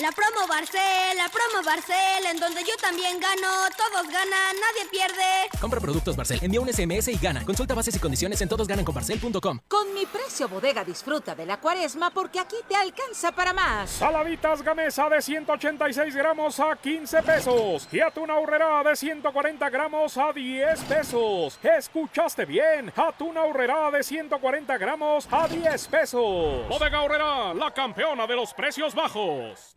La promo Barcel, la promo Barcel, en donde yo también gano, todos ganan, nadie pierde. Compra productos Barcel, envía un SMS y gana. Consulta bases y condiciones en todosgananconbarcel.com. Con mi precio bodega disfruta de la cuaresma porque aquí te alcanza para más. Saladitas Gamesa de 186 gramos a 15 pesos y atún ahorrera de 140 gramos a 10 pesos. ¿Escuchaste bien? Atún ahorrera de 140 gramos a 10 pesos. Bodega ahorrera, la campeona de los precios bajos.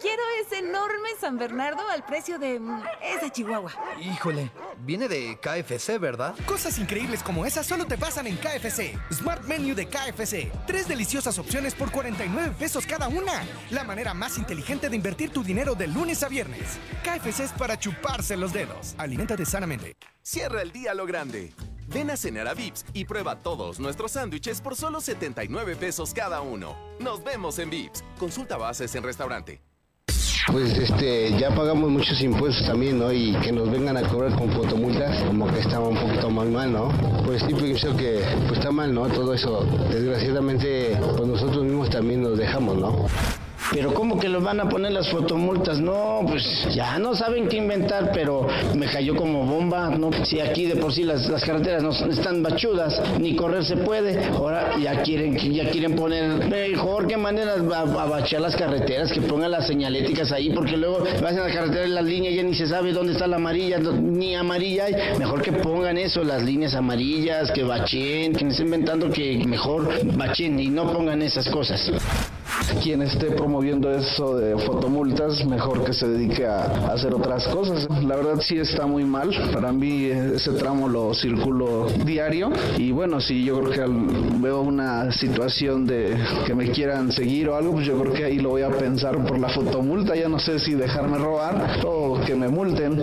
Quiero ese enorme San Bernardo al precio de mm, esa Chihuahua. Híjole, viene de KFC, ¿verdad? Cosas increíbles como esas solo te pasan en KFC. Smart Menu de KFC. Tres deliciosas opciones por 49 pesos cada una. La manera más inteligente de invertir tu dinero de lunes a viernes. KFC es para chuparse los dedos. Aliméntate sanamente. Cierra el día a lo grande. Ven a cenar a Vips y prueba todos nuestros sándwiches por solo 79 pesos cada uno. Nos vemos en Vips. Consulta bases en restaurante. Pues este, ya pagamos muchos impuestos también, ¿no? Y que nos vengan a cobrar con fotomultas, como que estaba un poquito mal mal, ¿no? Pues sí pienso que pues está mal, ¿no? Todo eso, desgraciadamente, pues nosotros mismos también nos dejamos, ¿no? Pero ¿cómo que los van a poner las fotomultas? No, pues ya no saben qué inventar, pero me cayó como bomba, ¿no? Si aquí de por sí las, las carreteras no están bachudas, ni correr se puede, ahora ya quieren, ya quieren poner, mejor que manden a, a, a bachear las carreteras, que pongan las señaléticas ahí, porque luego vas en la carretera y las líneas ya ni se sabe dónde está la amarilla, ni amarilla hay, mejor que pongan eso, las líneas amarillas, que bachen, que estén inventando que mejor bachen y no pongan esas cosas quien esté promoviendo eso de fotomultas, mejor que se dedique a, hacer otras cosas. La verdad sí está muy mal. Para mí ese tramo lo circulo diario y bueno, si yo creo que veo una situación de que me quieran seguir o algo, pues yo creo que ahí lo voy a pensar por la fotomulta. Ya no sé si dejarme robar o que me multen.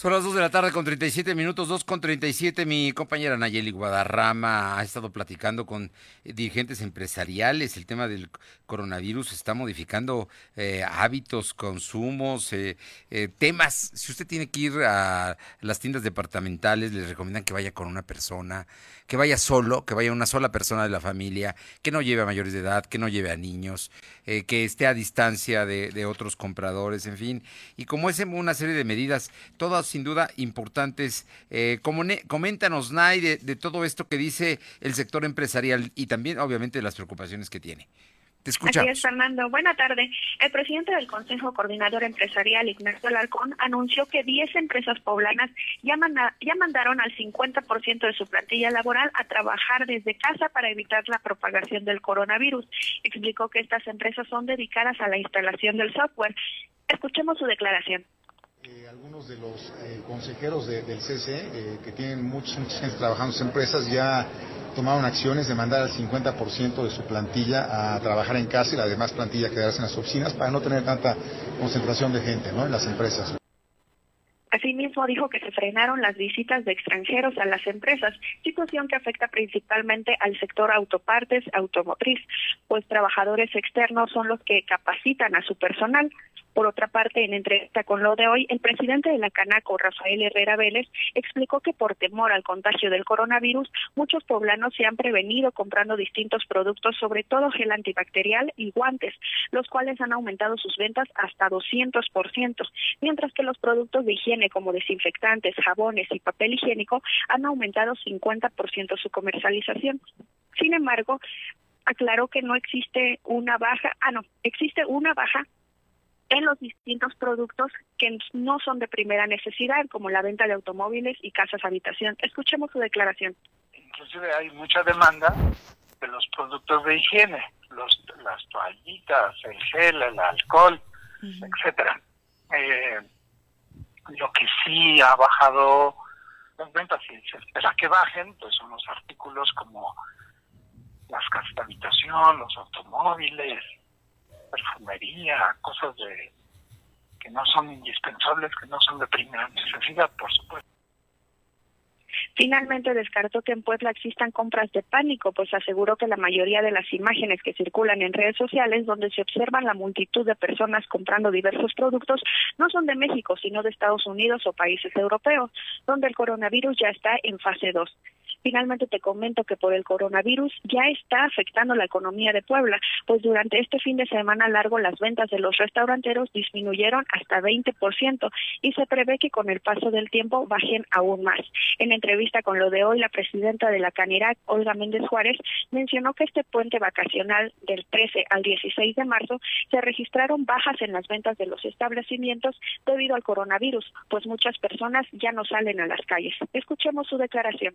Son las 2 de la tarde con 37 minutos, 2 con 37. Mi compañera Nayeli Guadarrama ha estado platicando con dirigentes empresariales. El tema del coronavirus está modificando eh, hábitos, consumos, eh, eh, temas. Si usted tiene que ir a las tiendas departamentales, les recomiendan que vaya con una persona, que vaya solo, que vaya una sola persona de la familia, que no lleve a mayores de edad, que no lleve a niños, que esté a distancia de, otros compradores, en fin. Y como es una serie de medidas, todas sin duda importantes. Eh, coméntanos, Nay, de, todo esto que dice el sector empresarial y también, obviamente, las preocupaciones que tiene. Te. Así es, Fernando. Buena tarde. El presidente del Consejo Coordinador Empresarial, Ignacio Alarcón, anunció que 10 empresas poblanas ya, ya mandaron al 50% de su plantilla laboral a trabajar desde casa para evitar la propagación del coronavirus. Explicó que estas empresas son dedicadas a la instalación del software. Escuchemos su declaración. Algunos de los eh, consejeros de, del CC, eh, que tienen muchos, muchos años trabajando en empresas, ya tomaron acciones de mandar al 50% de su plantilla a trabajar en casa y la demás plantilla quedarse en las oficinas para no tener tanta concentración de gente ¿no? en las empresas. Asimismo, dijo que se frenaron las visitas de extranjeros a las empresas, situación que afecta principalmente al sector autopartes automotriz, pues trabajadores externos son los que capacitan a su personal. Por otra parte, en entrevista con lo de hoy, el presidente de la Canaco, Rafael Herrera Vélez, explicó que por temor al contagio del coronavirus, muchos poblanos se han prevenido comprando distintos productos, sobre todo gel antibacterial y guantes, los cuales han aumentado sus ventas hasta 200%, mientras que los productos de higiene como desinfectantes, jabones y papel higiénico han aumentado 50% su comercialización. Sin embargo, aclaró que no existe una baja, ah no, existe una baja en los distintos productos que no son de primera necesidad, como la venta de automóviles y casas habitación. Escuchemos su declaración. Inclusive hay mucha demanda de los productos de higiene, los, las toallitas, el gel, el alcohol, etcétera. Eh, lo que sí ha bajado las ventas y se espera que bajen, pues son los artículos como las casas de habitación, los automóviles, perfumería, cosas de que no son indispensables, que no son de primera necesidad, por supuesto. Finalmente descartó que en Puebla existan compras de pánico, pues aseguró que la mayoría de las imágenes que circulan en redes sociales donde se observan la multitud de personas comprando diversos productos no son de México, sino de Estados Unidos o países europeos, donde el coronavirus ya está en fase 2. Finalmente te comento que por el coronavirus ya está afectando la economía de Puebla, pues durante este fin de semana largo las ventas de los restauranteros disminuyeron hasta 20% y se prevé que con el paso del tiempo bajen aún más. En entrevista con lo de hoy, la presidenta de la Canirac, Olga Méndez Juárez, mencionó que este puente vacacional del 13 al 16 de marzo se registraron bajas en las ventas de los establecimientos debido al coronavirus, pues muchas personas ya no salen a las calles. Escuchemos su declaración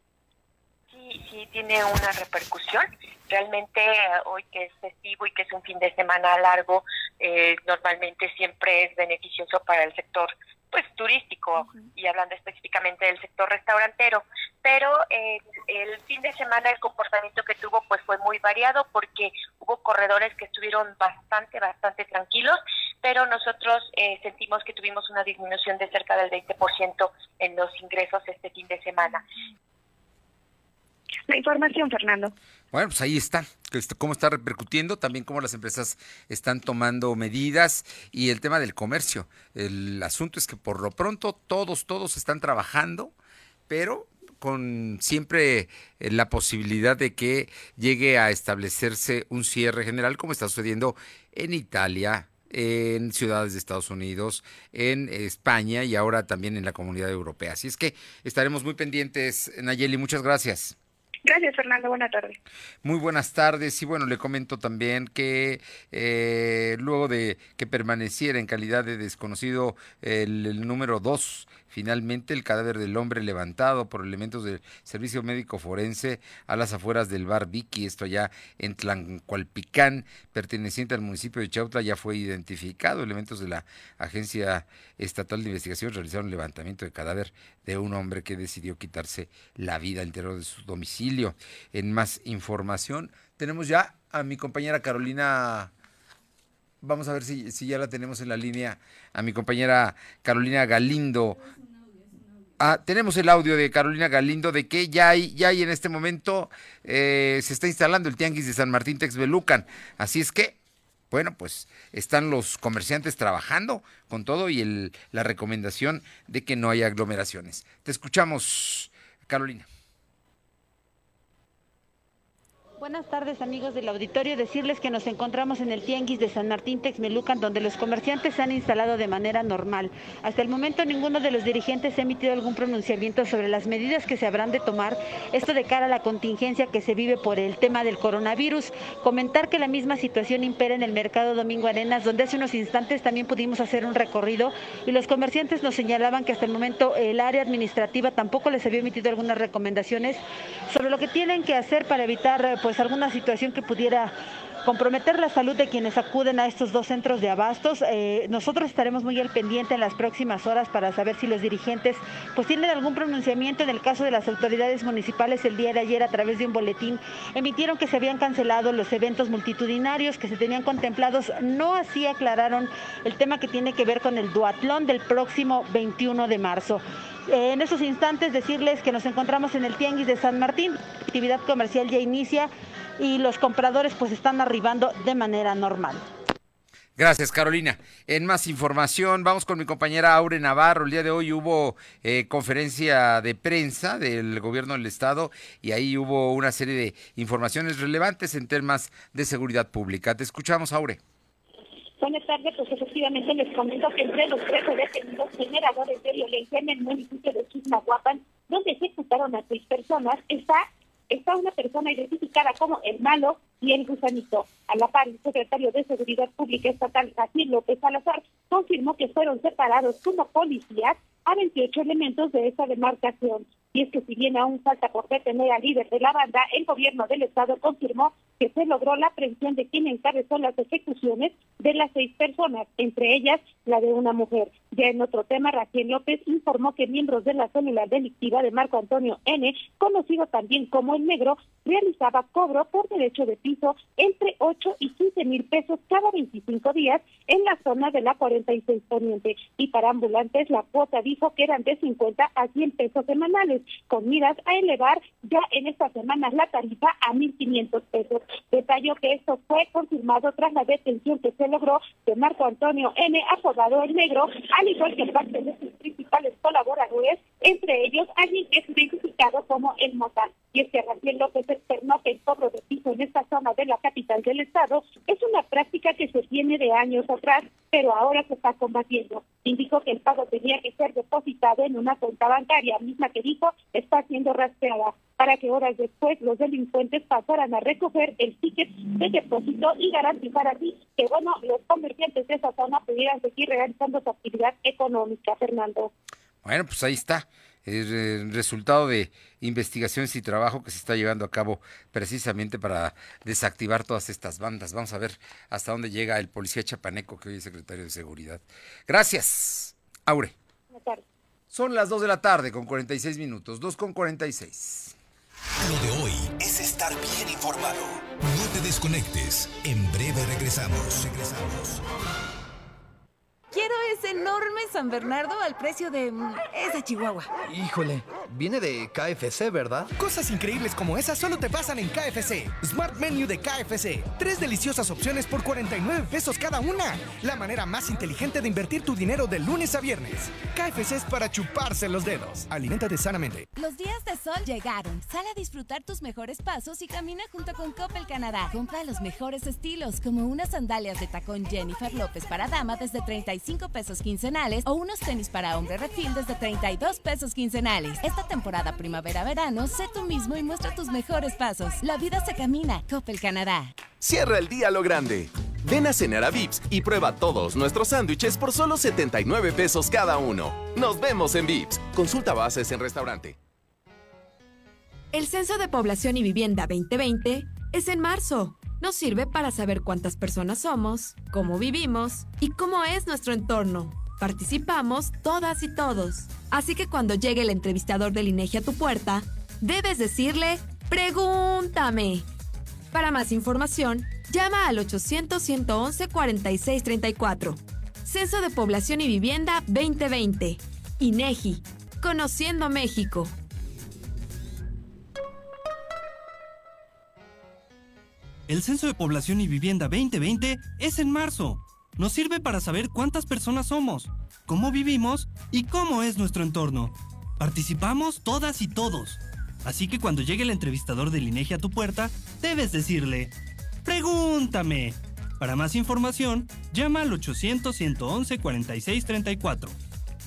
sí, tiene una repercusión. Realmente hoy que es festivo y que es un fin de semana largo, eh, normalmente siempre es beneficioso para el sector pues turístico y hablando específicamente del sector restaurantero. Pero eh, el fin de semana el comportamiento que tuvo pues fue muy variado porque hubo corredores que estuvieron bastante bastante tranquilos pero nosotros eh, sentimos que tuvimos una disminución de cerca del 20% en los ingresos este fin de semana la información, Fernando. Bueno, pues ahí está, cómo está repercutiendo, también cómo las empresas están tomando medidas y el tema del comercio. El asunto es que por lo pronto todos, todos están trabajando, pero con siempre eh, la posibilidad de que llegue a establecerse un cierre general, como está sucediendo en Italia, en ciudades de Estados Unidos, en España y ahora también en la comunidad europea. Así es que estaremos muy pendientes, Nayeli, muchas gracias. Gracias, Fernando. Buenas tardes. Muy buenas tardes. Y bueno, le comento también que eh, luego de que permaneciera en calidad de desconocido el, número dos Finalmente, el cadáver del hombre levantado por elementos del Servicio Médico Forense a las afueras del bar Vicky, esto allá en Tlancualpicán, perteneciente al municipio de Chautla, ya fue identificado. Elementos de la Agencia Estatal de Investigación realizaron levantamiento de cadáver de un hombre que decidió quitarse la vida al interior de su domicilio. En más información, tenemos ya a mi compañera Carolina vamos a ver si, si, ya la tenemos en la línea a mi compañera Carolina Galindo. Ah, tenemos el audio de Carolina Galindo de que ya hay, ya hay en este momento, eh, se está instalando el Tianguis de San Martín Texbelucan. Así es que, bueno, pues están los comerciantes trabajando con todo y el, la recomendación de que no haya aglomeraciones. Te escuchamos, Carolina. Buenas tardes amigos del auditorio, decirles que nos encontramos en el Tianguis de San Martín Texmelucan donde los comerciantes se han instalado de manera normal. Hasta el momento ninguno de los dirigentes ha emitido algún pronunciamiento sobre las medidas que se habrán de tomar, esto de cara a la contingencia que se vive por el tema del coronavirus. Comentar que la misma situación impera en el mercado Domingo Arenas donde hace unos instantes también pudimos hacer un recorrido y los comerciantes nos señalaban que hasta el momento el área administrativa tampoco les había emitido algunas recomendaciones sobre lo que tienen que hacer para evitar pues pues, alguna situación que pudiera comprometer la salud de quienes acuden a estos dos centros de abastos. Eh, nosotros estaremos muy al pendiente en las próximas horas para saber si los dirigentes pues tienen algún pronunciamiento en el caso de las autoridades municipales el día de ayer a través de un boletín emitieron que se habían cancelado los eventos multitudinarios que se tenían contemplados. No así aclararon el tema que tiene que ver con el duatlón del próximo 21 de marzo. Eh, en esos instantes decirles que nos encontramos en el Tianguis de San Martín, la actividad comercial ya inicia y los compradores pues están arribando de manera normal. Gracias, Carolina. En más información, vamos con mi compañera Aure Navarro. El día de hoy hubo eh, conferencia de prensa del gobierno del Estado y ahí hubo una serie de informaciones relevantes en temas de seguridad pública. Te escuchamos, Aure. Buenas tardes, pues efectivamente les comento que entre los tres detenidos generadores de violencia en el municipio de Chismahuapan, donde ejecutaron a seis personas, está está una persona identificada como el malo y el gusanito. A la par, el secretario de Seguridad Pública Estatal, Jaciel López Salazar, confirmó que fueron separados como policías a 28 elementos de esa demarcación. Y es que si bien aún falta por detener al líder de la banda, el gobierno del estado confirmó que se logró la aprehensión de quien encabezó las ejecuciones de las seis personas, entre ellas la de una mujer. Ya en otro tema, Raquel López informó que miembros de la célula delictiva de Marco Antonio N., conocido también como el negro, realizaba cobro por derecho de piso entre 8 y 15 mil pesos cada 25 días en la zona de la 46 Poniente. Y para ambulantes, la cuota dijo que eran de 50 a 100 pesos semanales con miras a elevar ya en estas semanas la tarifa a 1.500 pesos. Detalló que esto fue confirmado tras la detención que se logró de Marco Antonio N., apodado El Negro, al igual que parte de sus principales colaboradores, entre ellos alguien que es identificado como El Motán. Y es que Rafael López externó que el cobro de piso en esta zona de la capital del estado es una práctica que se tiene de años atrás, pero ahora se está combatiendo. Indicó que el pago tenía que ser depositado en una cuenta bancaria, misma que dijo está siendo rastreada para que horas después los delincuentes pasaran a recoger el ticket de depósito y garantizar así que, bueno, los comerciantes de esa zona pudieran seguir realizando su actividad económica, Fernando. Bueno, pues ahí está el resultado de investigaciones y trabajo que se está llevando a cabo precisamente para desactivar todas estas bandas. Vamos a ver hasta dónde llega el policía chapaneco que hoy es secretario de Seguridad. Gracias, Aure. Son las 2 de la tarde con 46 minutos, 2 con 46. Lo de hoy es estar bien informado. No te desconectes. En breve regresamos. Regresamos. Ese enorme San Bernardo al precio de mm, esa chihuahua. Híjole, viene de KFC, ¿verdad? Cosas increíbles como esas solo te pasan en KFC. Smart Menu de KFC. Tres deliciosas opciones por 49 pesos cada una. La manera más inteligente de invertir tu dinero de lunes a viernes. KFC es para chuparse los dedos. Aliméntate sanamente. Los días de sol llegaron. Sal a disfrutar tus mejores pasos y camina junto con Coppel Canadá. Compra los mejores estilos, como unas sandalias de tacón Jennifer López para dama desde 35 pesos quincenales o unos tenis para hombre refil desde 32 pesos quincenales. Esta temporada primavera-verano, sé tú mismo y muestra tus mejores pasos. La vida se camina. Coppel Canadá. Cierra el día a lo grande. Ven a cenar a Vips y prueba todos nuestros sándwiches por solo 79 pesos cada uno. Nos vemos en Vips. Consulta bases en restaurante. El Censo de Población y Vivienda 2020 es en marzo. Nos sirve para saber cuántas personas somos, cómo vivimos y cómo es nuestro entorno. Participamos todas y todos. Así que cuando llegue el entrevistador del INEGI a tu puerta, debes decirle, pregúntame. Para más información, llama al 800-111-4634. Censo de Población y Vivienda 2020. INEGI. Conociendo México. El Censo de Población y Vivienda 2020 es en marzo. Nos sirve para saber cuántas personas somos, cómo vivimos y cómo es nuestro entorno. Participamos todas y todos. Así que cuando llegue el entrevistador del INEGI a tu puerta, debes decirle, pregúntame. Para más información, llama al 800-111-4634.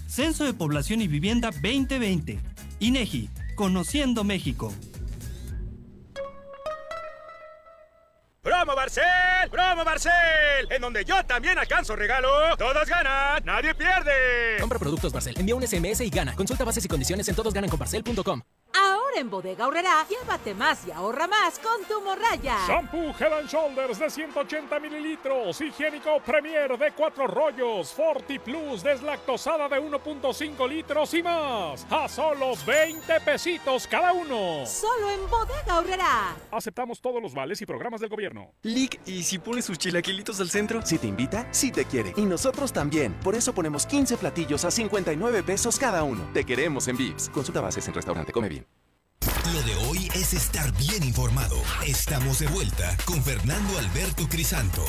Censo de Población y Vivienda 2020. INEGI, Conociendo México. ¡Promo Barcel! ¡Promo Barcel! En donde yo también alcanzo regalo. Todos ganan, nadie pierde. Compra productos Barcel, envía un SMS y gana. Consulta bases y condiciones en todosgananconbarcel.com. Ahora en Bodega Aurrera, llévate más y ahorra más con tu morraya. Shampoo Head and Shoulders de 180 mililitros. Higiénico Premier de 4 rollos. Forti Plus deslactosada de 1.5 litros y más. A solo 20 pesitos cada uno. Solo en Bodega Aurrera. Aceptamos todos los vales y programas del gobierno. Lick, ¿y si pone sus chilaquilitos al centro? Si te invita, sí te quiere. Y nosotros también. Por eso ponemos 15 platillos a 59 pesos cada uno. Te queremos en Vips. Consulta bases en restaurante. Come bien. Lo de hoy es estar bien informado. Estamos de vuelta con Fernando Alberto Crisanto.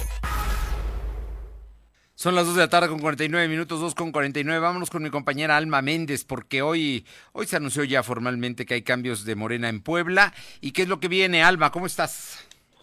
Son las 2 de la tarde con 49 minutos, 2 con 49. Vámonos con mi compañera Alma Méndez, porque hoy, hoy se anunció ya formalmente que hay cambios de Morena en Puebla. ¿Y qué es lo que viene, Alma? ¿Cómo estás?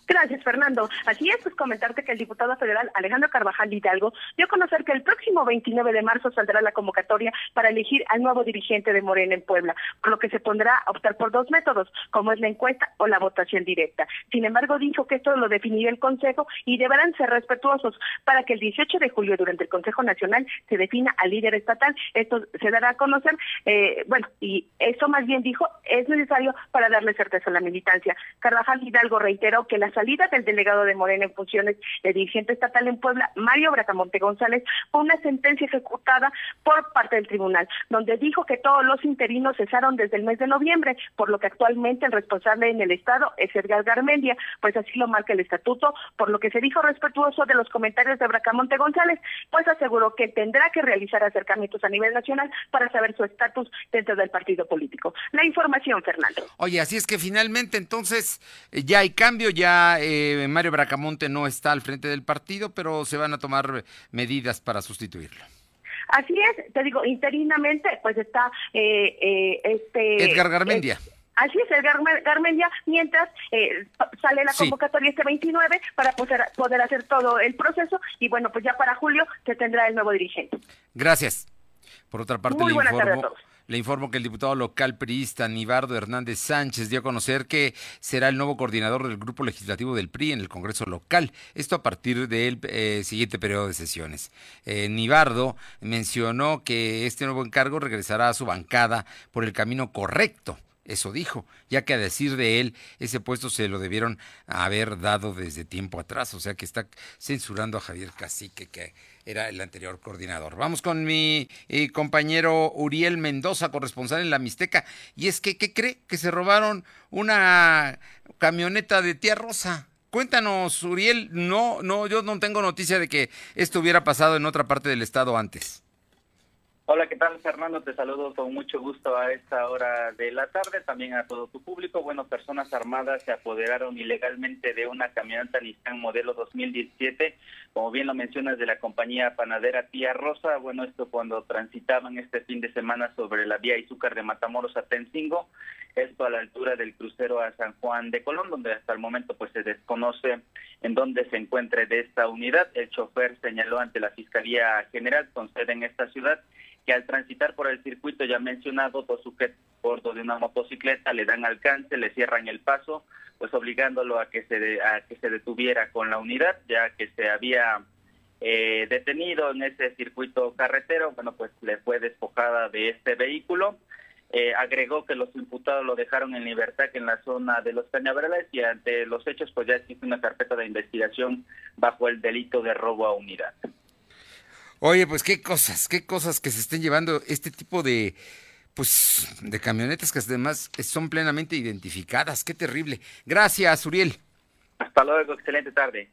Gracias, Fernando. Así es, pues comentarte que el diputado federal Alejandro Carvajal Hidalgo dio a conocer que el próximo 29 de marzo saldrá la convocatoria para elegir al nuevo dirigente de Morena en Puebla, por lo que se pondrá a optar por dos métodos, como es la encuesta o la votación directa. Sin embargo, dijo que esto lo definirá el Consejo y deberán ser respetuosos para que el 18 de julio, durante el Consejo Nacional, se defina al líder estatal. Esto se dará a conocer, eh, bueno, y eso más bien dijo, es necesario para darle certeza a la militancia. Carvajal Hidalgo reiteró que las salida del delegado de Morena en funciones de dirigente estatal en Puebla, Mario Bracamonte González, fue una sentencia ejecutada por parte del tribunal, donde dijo que todos los interinos cesaron desde el mes de noviembre, por lo que actualmente el responsable en el Estado es Edgar Garmendia, pues así lo marca el estatuto, por lo que se dijo respetuoso de los comentarios de Bracamonte González, pues aseguró que tendrá que realizar acercamientos a nivel nacional para saber su estatus dentro del partido político. La información, Fernando. Oye, así es que finalmente entonces eh, ya hay cambio, ya eh, Mario Bracamonte no está al frente del partido, pero se van a tomar medidas para sustituirlo. Así es, te digo, interinamente, pues está eh, eh, este... Edgar Garmendia. Así es, Edgar Garmendia, mientras sale la convocatoria este 29 para poder, poder hacer todo el proceso y bueno, pues ya para julio se tendrá el nuevo dirigente. Gracias. Por otra parte, Muy le informo, a todos. Le informo que el diputado local priista Nibardo Hernández Sánchez dio a conocer que será el nuevo coordinador del grupo legislativo del PRI en el Congreso local. Esto a partir del eh, siguiente periodo de sesiones. Eh, Nibardo mencionó que este nuevo encargo regresará a su bancada por el camino correcto. Eso dijo, ya que a decir de él, ese puesto se lo debieron haber dado desde tiempo atrás, o sea que está censurando a Javier Cacique, que era el anterior coordinador. Vamos con mi eh, compañero Uriel Mendoza, corresponsal en la Mixteca. Y es que, ¿qué cree? Que se robaron una camioneta de tía Rosa. Cuéntanos, Uriel, no, no, yo no tengo noticia de que esto hubiera pasado en otra parte del estado antes. Hola, ¿qué tal, Fernando? Te saludo con mucho gusto a esta hora de la tarde, también a todo tu público. Bueno, personas armadas se apoderaron ilegalmente de una camioneta Nissan modelo 2017, como bien lo mencionas, de la compañía panadera Tía Rosa. Bueno, esto cuando transitaban este fin de semana sobre la vía Izúcar de Matamoros a Tencingo, esto a la altura del crucero a San Juan de Colón, donde hasta el momento pues se desconoce en dónde se encuentre de esta unidad. El chofer señaló ante la Fiscalía General con sede en esta ciudad que al transitar por el circuito ya mencionado, dos sujetos bordo de una motocicleta le dan alcance, le cierran el paso, pues obligándolo a que se de- a que se detuviera con la unidad, ya que se había eh, detenido en ese circuito carretero, bueno, pues le fue despojada de este vehículo. Eh, agregó que los imputados lo dejaron en libertad en la zona de los Cañaverales y ante los hechos pues ya existe una carpeta de investigación bajo el delito de robo a unidad. Oye, pues qué cosas, qué cosas que se estén llevando este tipo de, pues, de camionetas que además son plenamente identificadas. Qué terrible. Gracias, Uriel. Hasta luego, excelente tarde.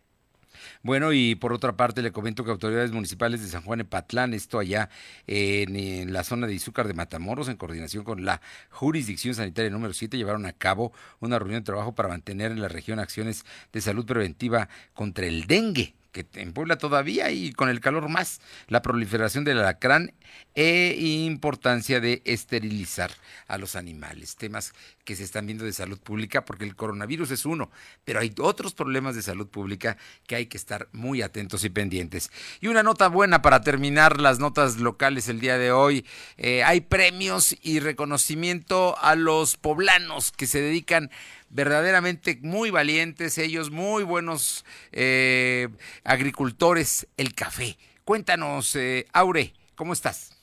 Bueno, y por otra parte le comento que autoridades municipales de San Juan Epatlán, esto allá en, en la zona de Izúcar de Matamoros, en coordinación con la Jurisdicción Sanitaria número 7, llevaron a cabo una reunión de trabajo para mantener en la región acciones de salud preventiva contra el dengue que en Puebla todavía y con el calor más, la proliferación del alacrán e importancia de esterilizar a los animales, temas que se están viendo de salud pública porque el coronavirus es uno, pero hay otros problemas de salud pública que hay que estar muy atentos y pendientes. Y una nota buena para terminar las notas locales el día de hoy, eh, hay premios y reconocimiento a los poblanos que se dedican verdaderamente muy valientes, ellos muy buenos eh, agricultores, el café. Cuéntanos, eh, Aure, ¿cómo estás?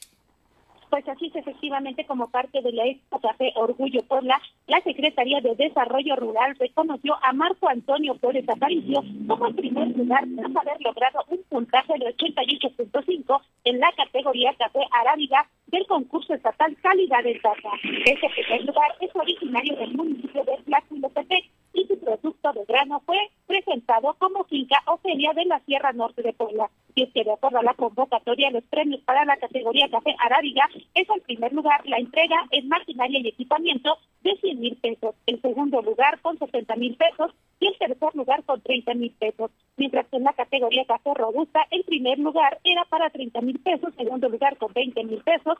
Pues así es, efectivamente, como parte de la Expo Café Orgullo Puebla, la Secretaría de Desarrollo Rural reconoció a Marco Antonio Flores Aparicio como el primer lugar tras haber logrado un puntaje de 88.5 en la categoría Café Arábiga del concurso estatal Calidad del Taza. Este primer lugar es originario del municipio de Tlaxilotepec y su producto de grano fue presentado como finca Ofelia de la Sierra Norte de Puebla. Y es que de acuerdo a la convocatoria, los premios para la categoría Café Arábiga es el primer lugar la entrega en maquinaria y equipamiento de 100 mil pesos, el segundo lugar con 60 mil pesos y el tercer lugar con 30 mil pesos. mientras que en la categoría café robusta el primer lugar era para 30 mil pesos, segundo lugar con 20 mil pesos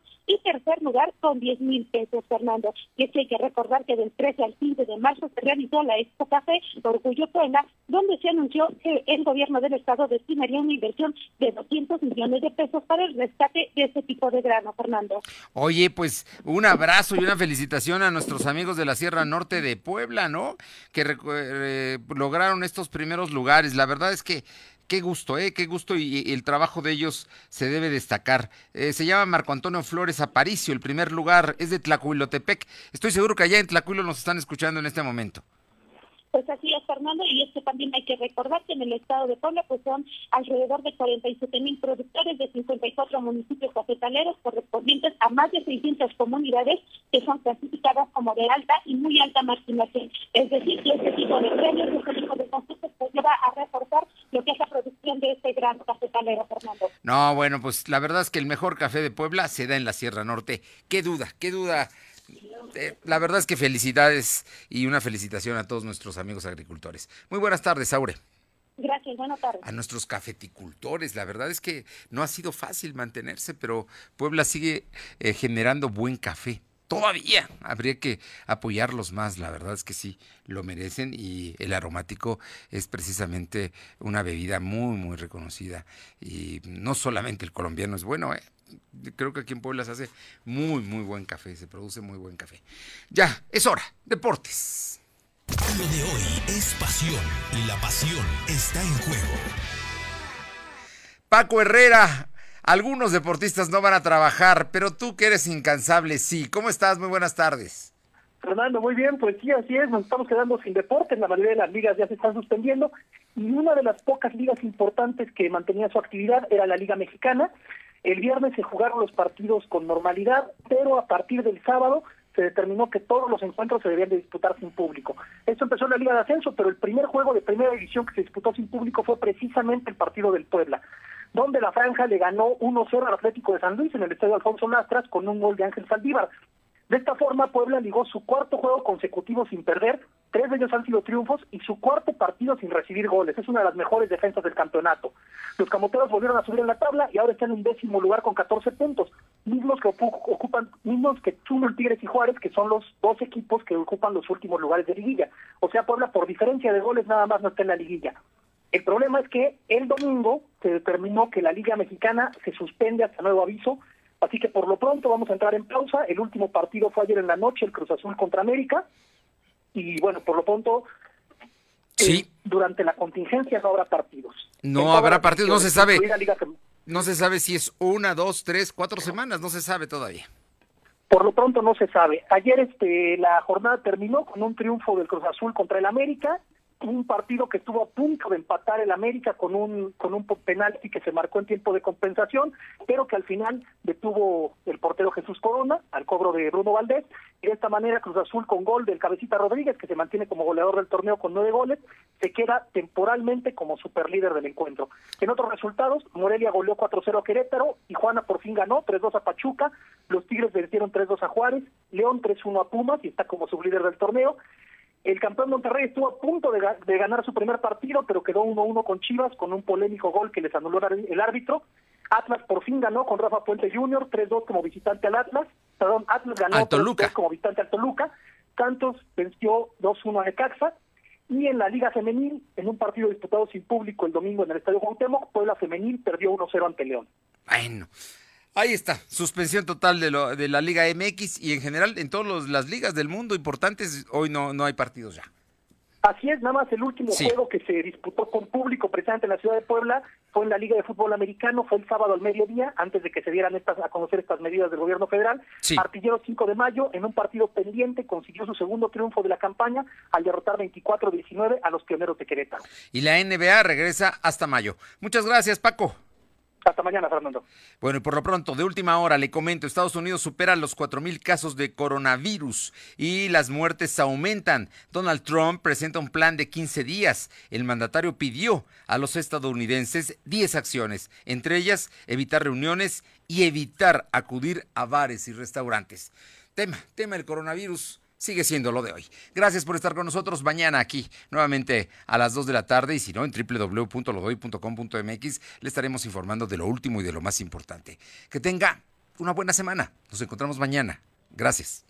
tercer lugar con 10 mil pesos, Fernando. Y es que hay que recordar que del 13 al 15 de marzo se realizó la Expo Café Orgullo Puebla, donde se anunció que el gobierno del estado destinaría una inversión de 200 millones de pesos para el rescate de este tipo de grano, Fernando. Oye, pues un abrazo y una felicitación a nuestros amigos de la Sierra Norte de Puebla, ¿no? Que eh, lograron estos primeros lugares. La verdad es que qué gusto, ¿eh? Qué gusto y, el trabajo de ellos se debe destacar. Eh, se llama Marco Antonio Flores Aparicio, el primer lugar es de Tlacuilotepec. Estoy seguro que allá en Tlacuilo nos están escuchando en este momento. Pues así es, Fernando, y es que también hay que recordar que en el estado de Puebla pues son alrededor de 47 mil productores de 54 municipios cafetaleros correspondientes a más de 600 comunidades que son clasificadas como de alta y muy alta marginación. Es decir, que este tipo de premios, este tipo de concursos pues lleva a reforzar lo que es la producción de este gran cafetalero, Fernando. No, bueno, pues la verdad es que el mejor café de Puebla se da en la Sierra Norte. Qué duda, qué duda eh, la verdad es que felicidades y una felicitación a todos nuestros amigos agricultores. Muy buenas tardes, Aure. Gracias, buenas tardes. A nuestros cafeticultores, la verdad es que no ha sido fácil mantenerse, pero Puebla sigue eh, generando buen café. Todavía habría que apoyarlos más, la verdad es que sí, lo merecen y el aromático es precisamente una bebida muy, muy reconocida. Y no solamente el colombiano es bueno, ¿eh? creo que aquí en Puebla se hace muy, muy buen café, se produce muy buen café. Ya, es hora, deportes. Lo de hoy es pasión y la pasión está en juego. Paco Herrera, algunos deportistas no van a trabajar, pero tú que eres incansable, sí. ¿Cómo estás? Muy buenas tardes. Fernando, muy bien, pues sí, así es, nos estamos quedando sin deportes, la mayoría de las ligas ya se están suspendiendo y una de las pocas ligas importantes que mantenía su actividad era la Liga Mexicana, el viernes se jugaron los partidos con normalidad, pero a partir del sábado se determinó que todos los encuentros se debían de disputar sin público. Esto empezó en la Liga de Ascenso, pero el primer juego de primera división que se disputó sin público fue precisamente el partido del Puebla, donde la franja le ganó 1-0 al Atlético de San Luis en el estadio Alfonso Nastras con un gol de Ángel Saldívar. De esta forma, Puebla ligó su cuarto juego consecutivo sin perder, tres de ellos han sido triunfos y su cuarto partido sin recibir goles. Es una de las mejores defensas del campeonato. Los camoteros volvieron a subir en la tabla y ahora están en un décimo lugar con 14 puntos, mismos que ocupan, mismos que Chulo, Tigres y Juárez, que son los dos equipos que ocupan los últimos lugares de liguilla. O sea, Puebla por diferencia de goles nada más no está en la liguilla. El problema es que el domingo se determinó que la Liga Mexicana se suspende hasta nuevo aviso Así que por lo pronto vamos a entrar en pausa. El último partido fue ayer en la noche, el Cruz Azul contra América. Y bueno, por lo pronto, sí. Eh, durante la contingencia no habrá partidos. No habrá partidos, no se sabe. No se sabe si es una, dos, tres, cuatro semanas, no se sabe todavía. Por lo pronto no se sabe. Ayer este la jornada terminó con un triunfo del Cruz Azul contra el América un partido que estuvo a punto de empatar el América con un con un penalti que se marcó en tiempo de compensación, pero que al final detuvo el portero Jesús Corona al cobro de Bruno Valdés y de esta manera Cruz Azul con gol del Cabecita Rodríguez que se mantiene como goleador del torneo con nueve goles se queda temporalmente como superlíder del encuentro. En otros resultados, Morelia goleó 4-0 a Querétaro y Juana por fin ganó 3-2 a Pachuca, los Tigres vencieron 3-2 a Juárez, León 3-1 a Pumas y está como sublíder del torneo el campeón Monterrey estuvo a punto de, ganar su primer partido, pero quedó 1-1 con Chivas con un polémico gol que les anuló el árbitro. Atlas por fin ganó con Rafa Puente Jr., 3-2 como visitante al Atlas. Perdón, Atlas ganó 3-2 como visitante al Toluca. Santos venció 2-1 a Necaxa. Y en la Liga Femenil, en un partido disputado sin público el domingo en el Estadio Cuauhtémoc, Puebla Femenil perdió 1-0 ante León. Bueno, Ahí está, suspensión total de, lo, de la Liga MX y en general en todas las ligas del mundo importantes, hoy no, no hay partidos ya. Así es, nada más el último juego que se disputó con público precisamente en la ciudad de Puebla fue en la Liga de Fútbol Americano, fue el sábado al mediodía, antes de que se dieran estas, a conocer estas medidas del gobierno federal. Artillero 5 de mayo, en un partido pendiente, consiguió su segundo triunfo de la campaña al derrotar 24-19 a los pioneros de Querétaro. Y la NBA regresa hasta mayo. Muchas gracias, Paco. Hasta mañana, Fernando. Bueno, y por lo pronto, de última hora, le comento, Estados Unidos supera los 4.000 casos de coronavirus y las muertes aumentan. Donald Trump presenta un plan de 15 días. El mandatario pidió a los estadounidenses 10 acciones, entre ellas evitar reuniones y evitar acudir a bares y restaurantes. Tema, tema del coronavirus sigue siendo lo de hoy. Gracias por estar con nosotros mañana aquí, nuevamente a las 2 de la tarde y si no, en www.lodoy.com.mx le estaremos informando de lo último y de lo más importante. Que tenga una buena semana. Nos encontramos mañana. Gracias.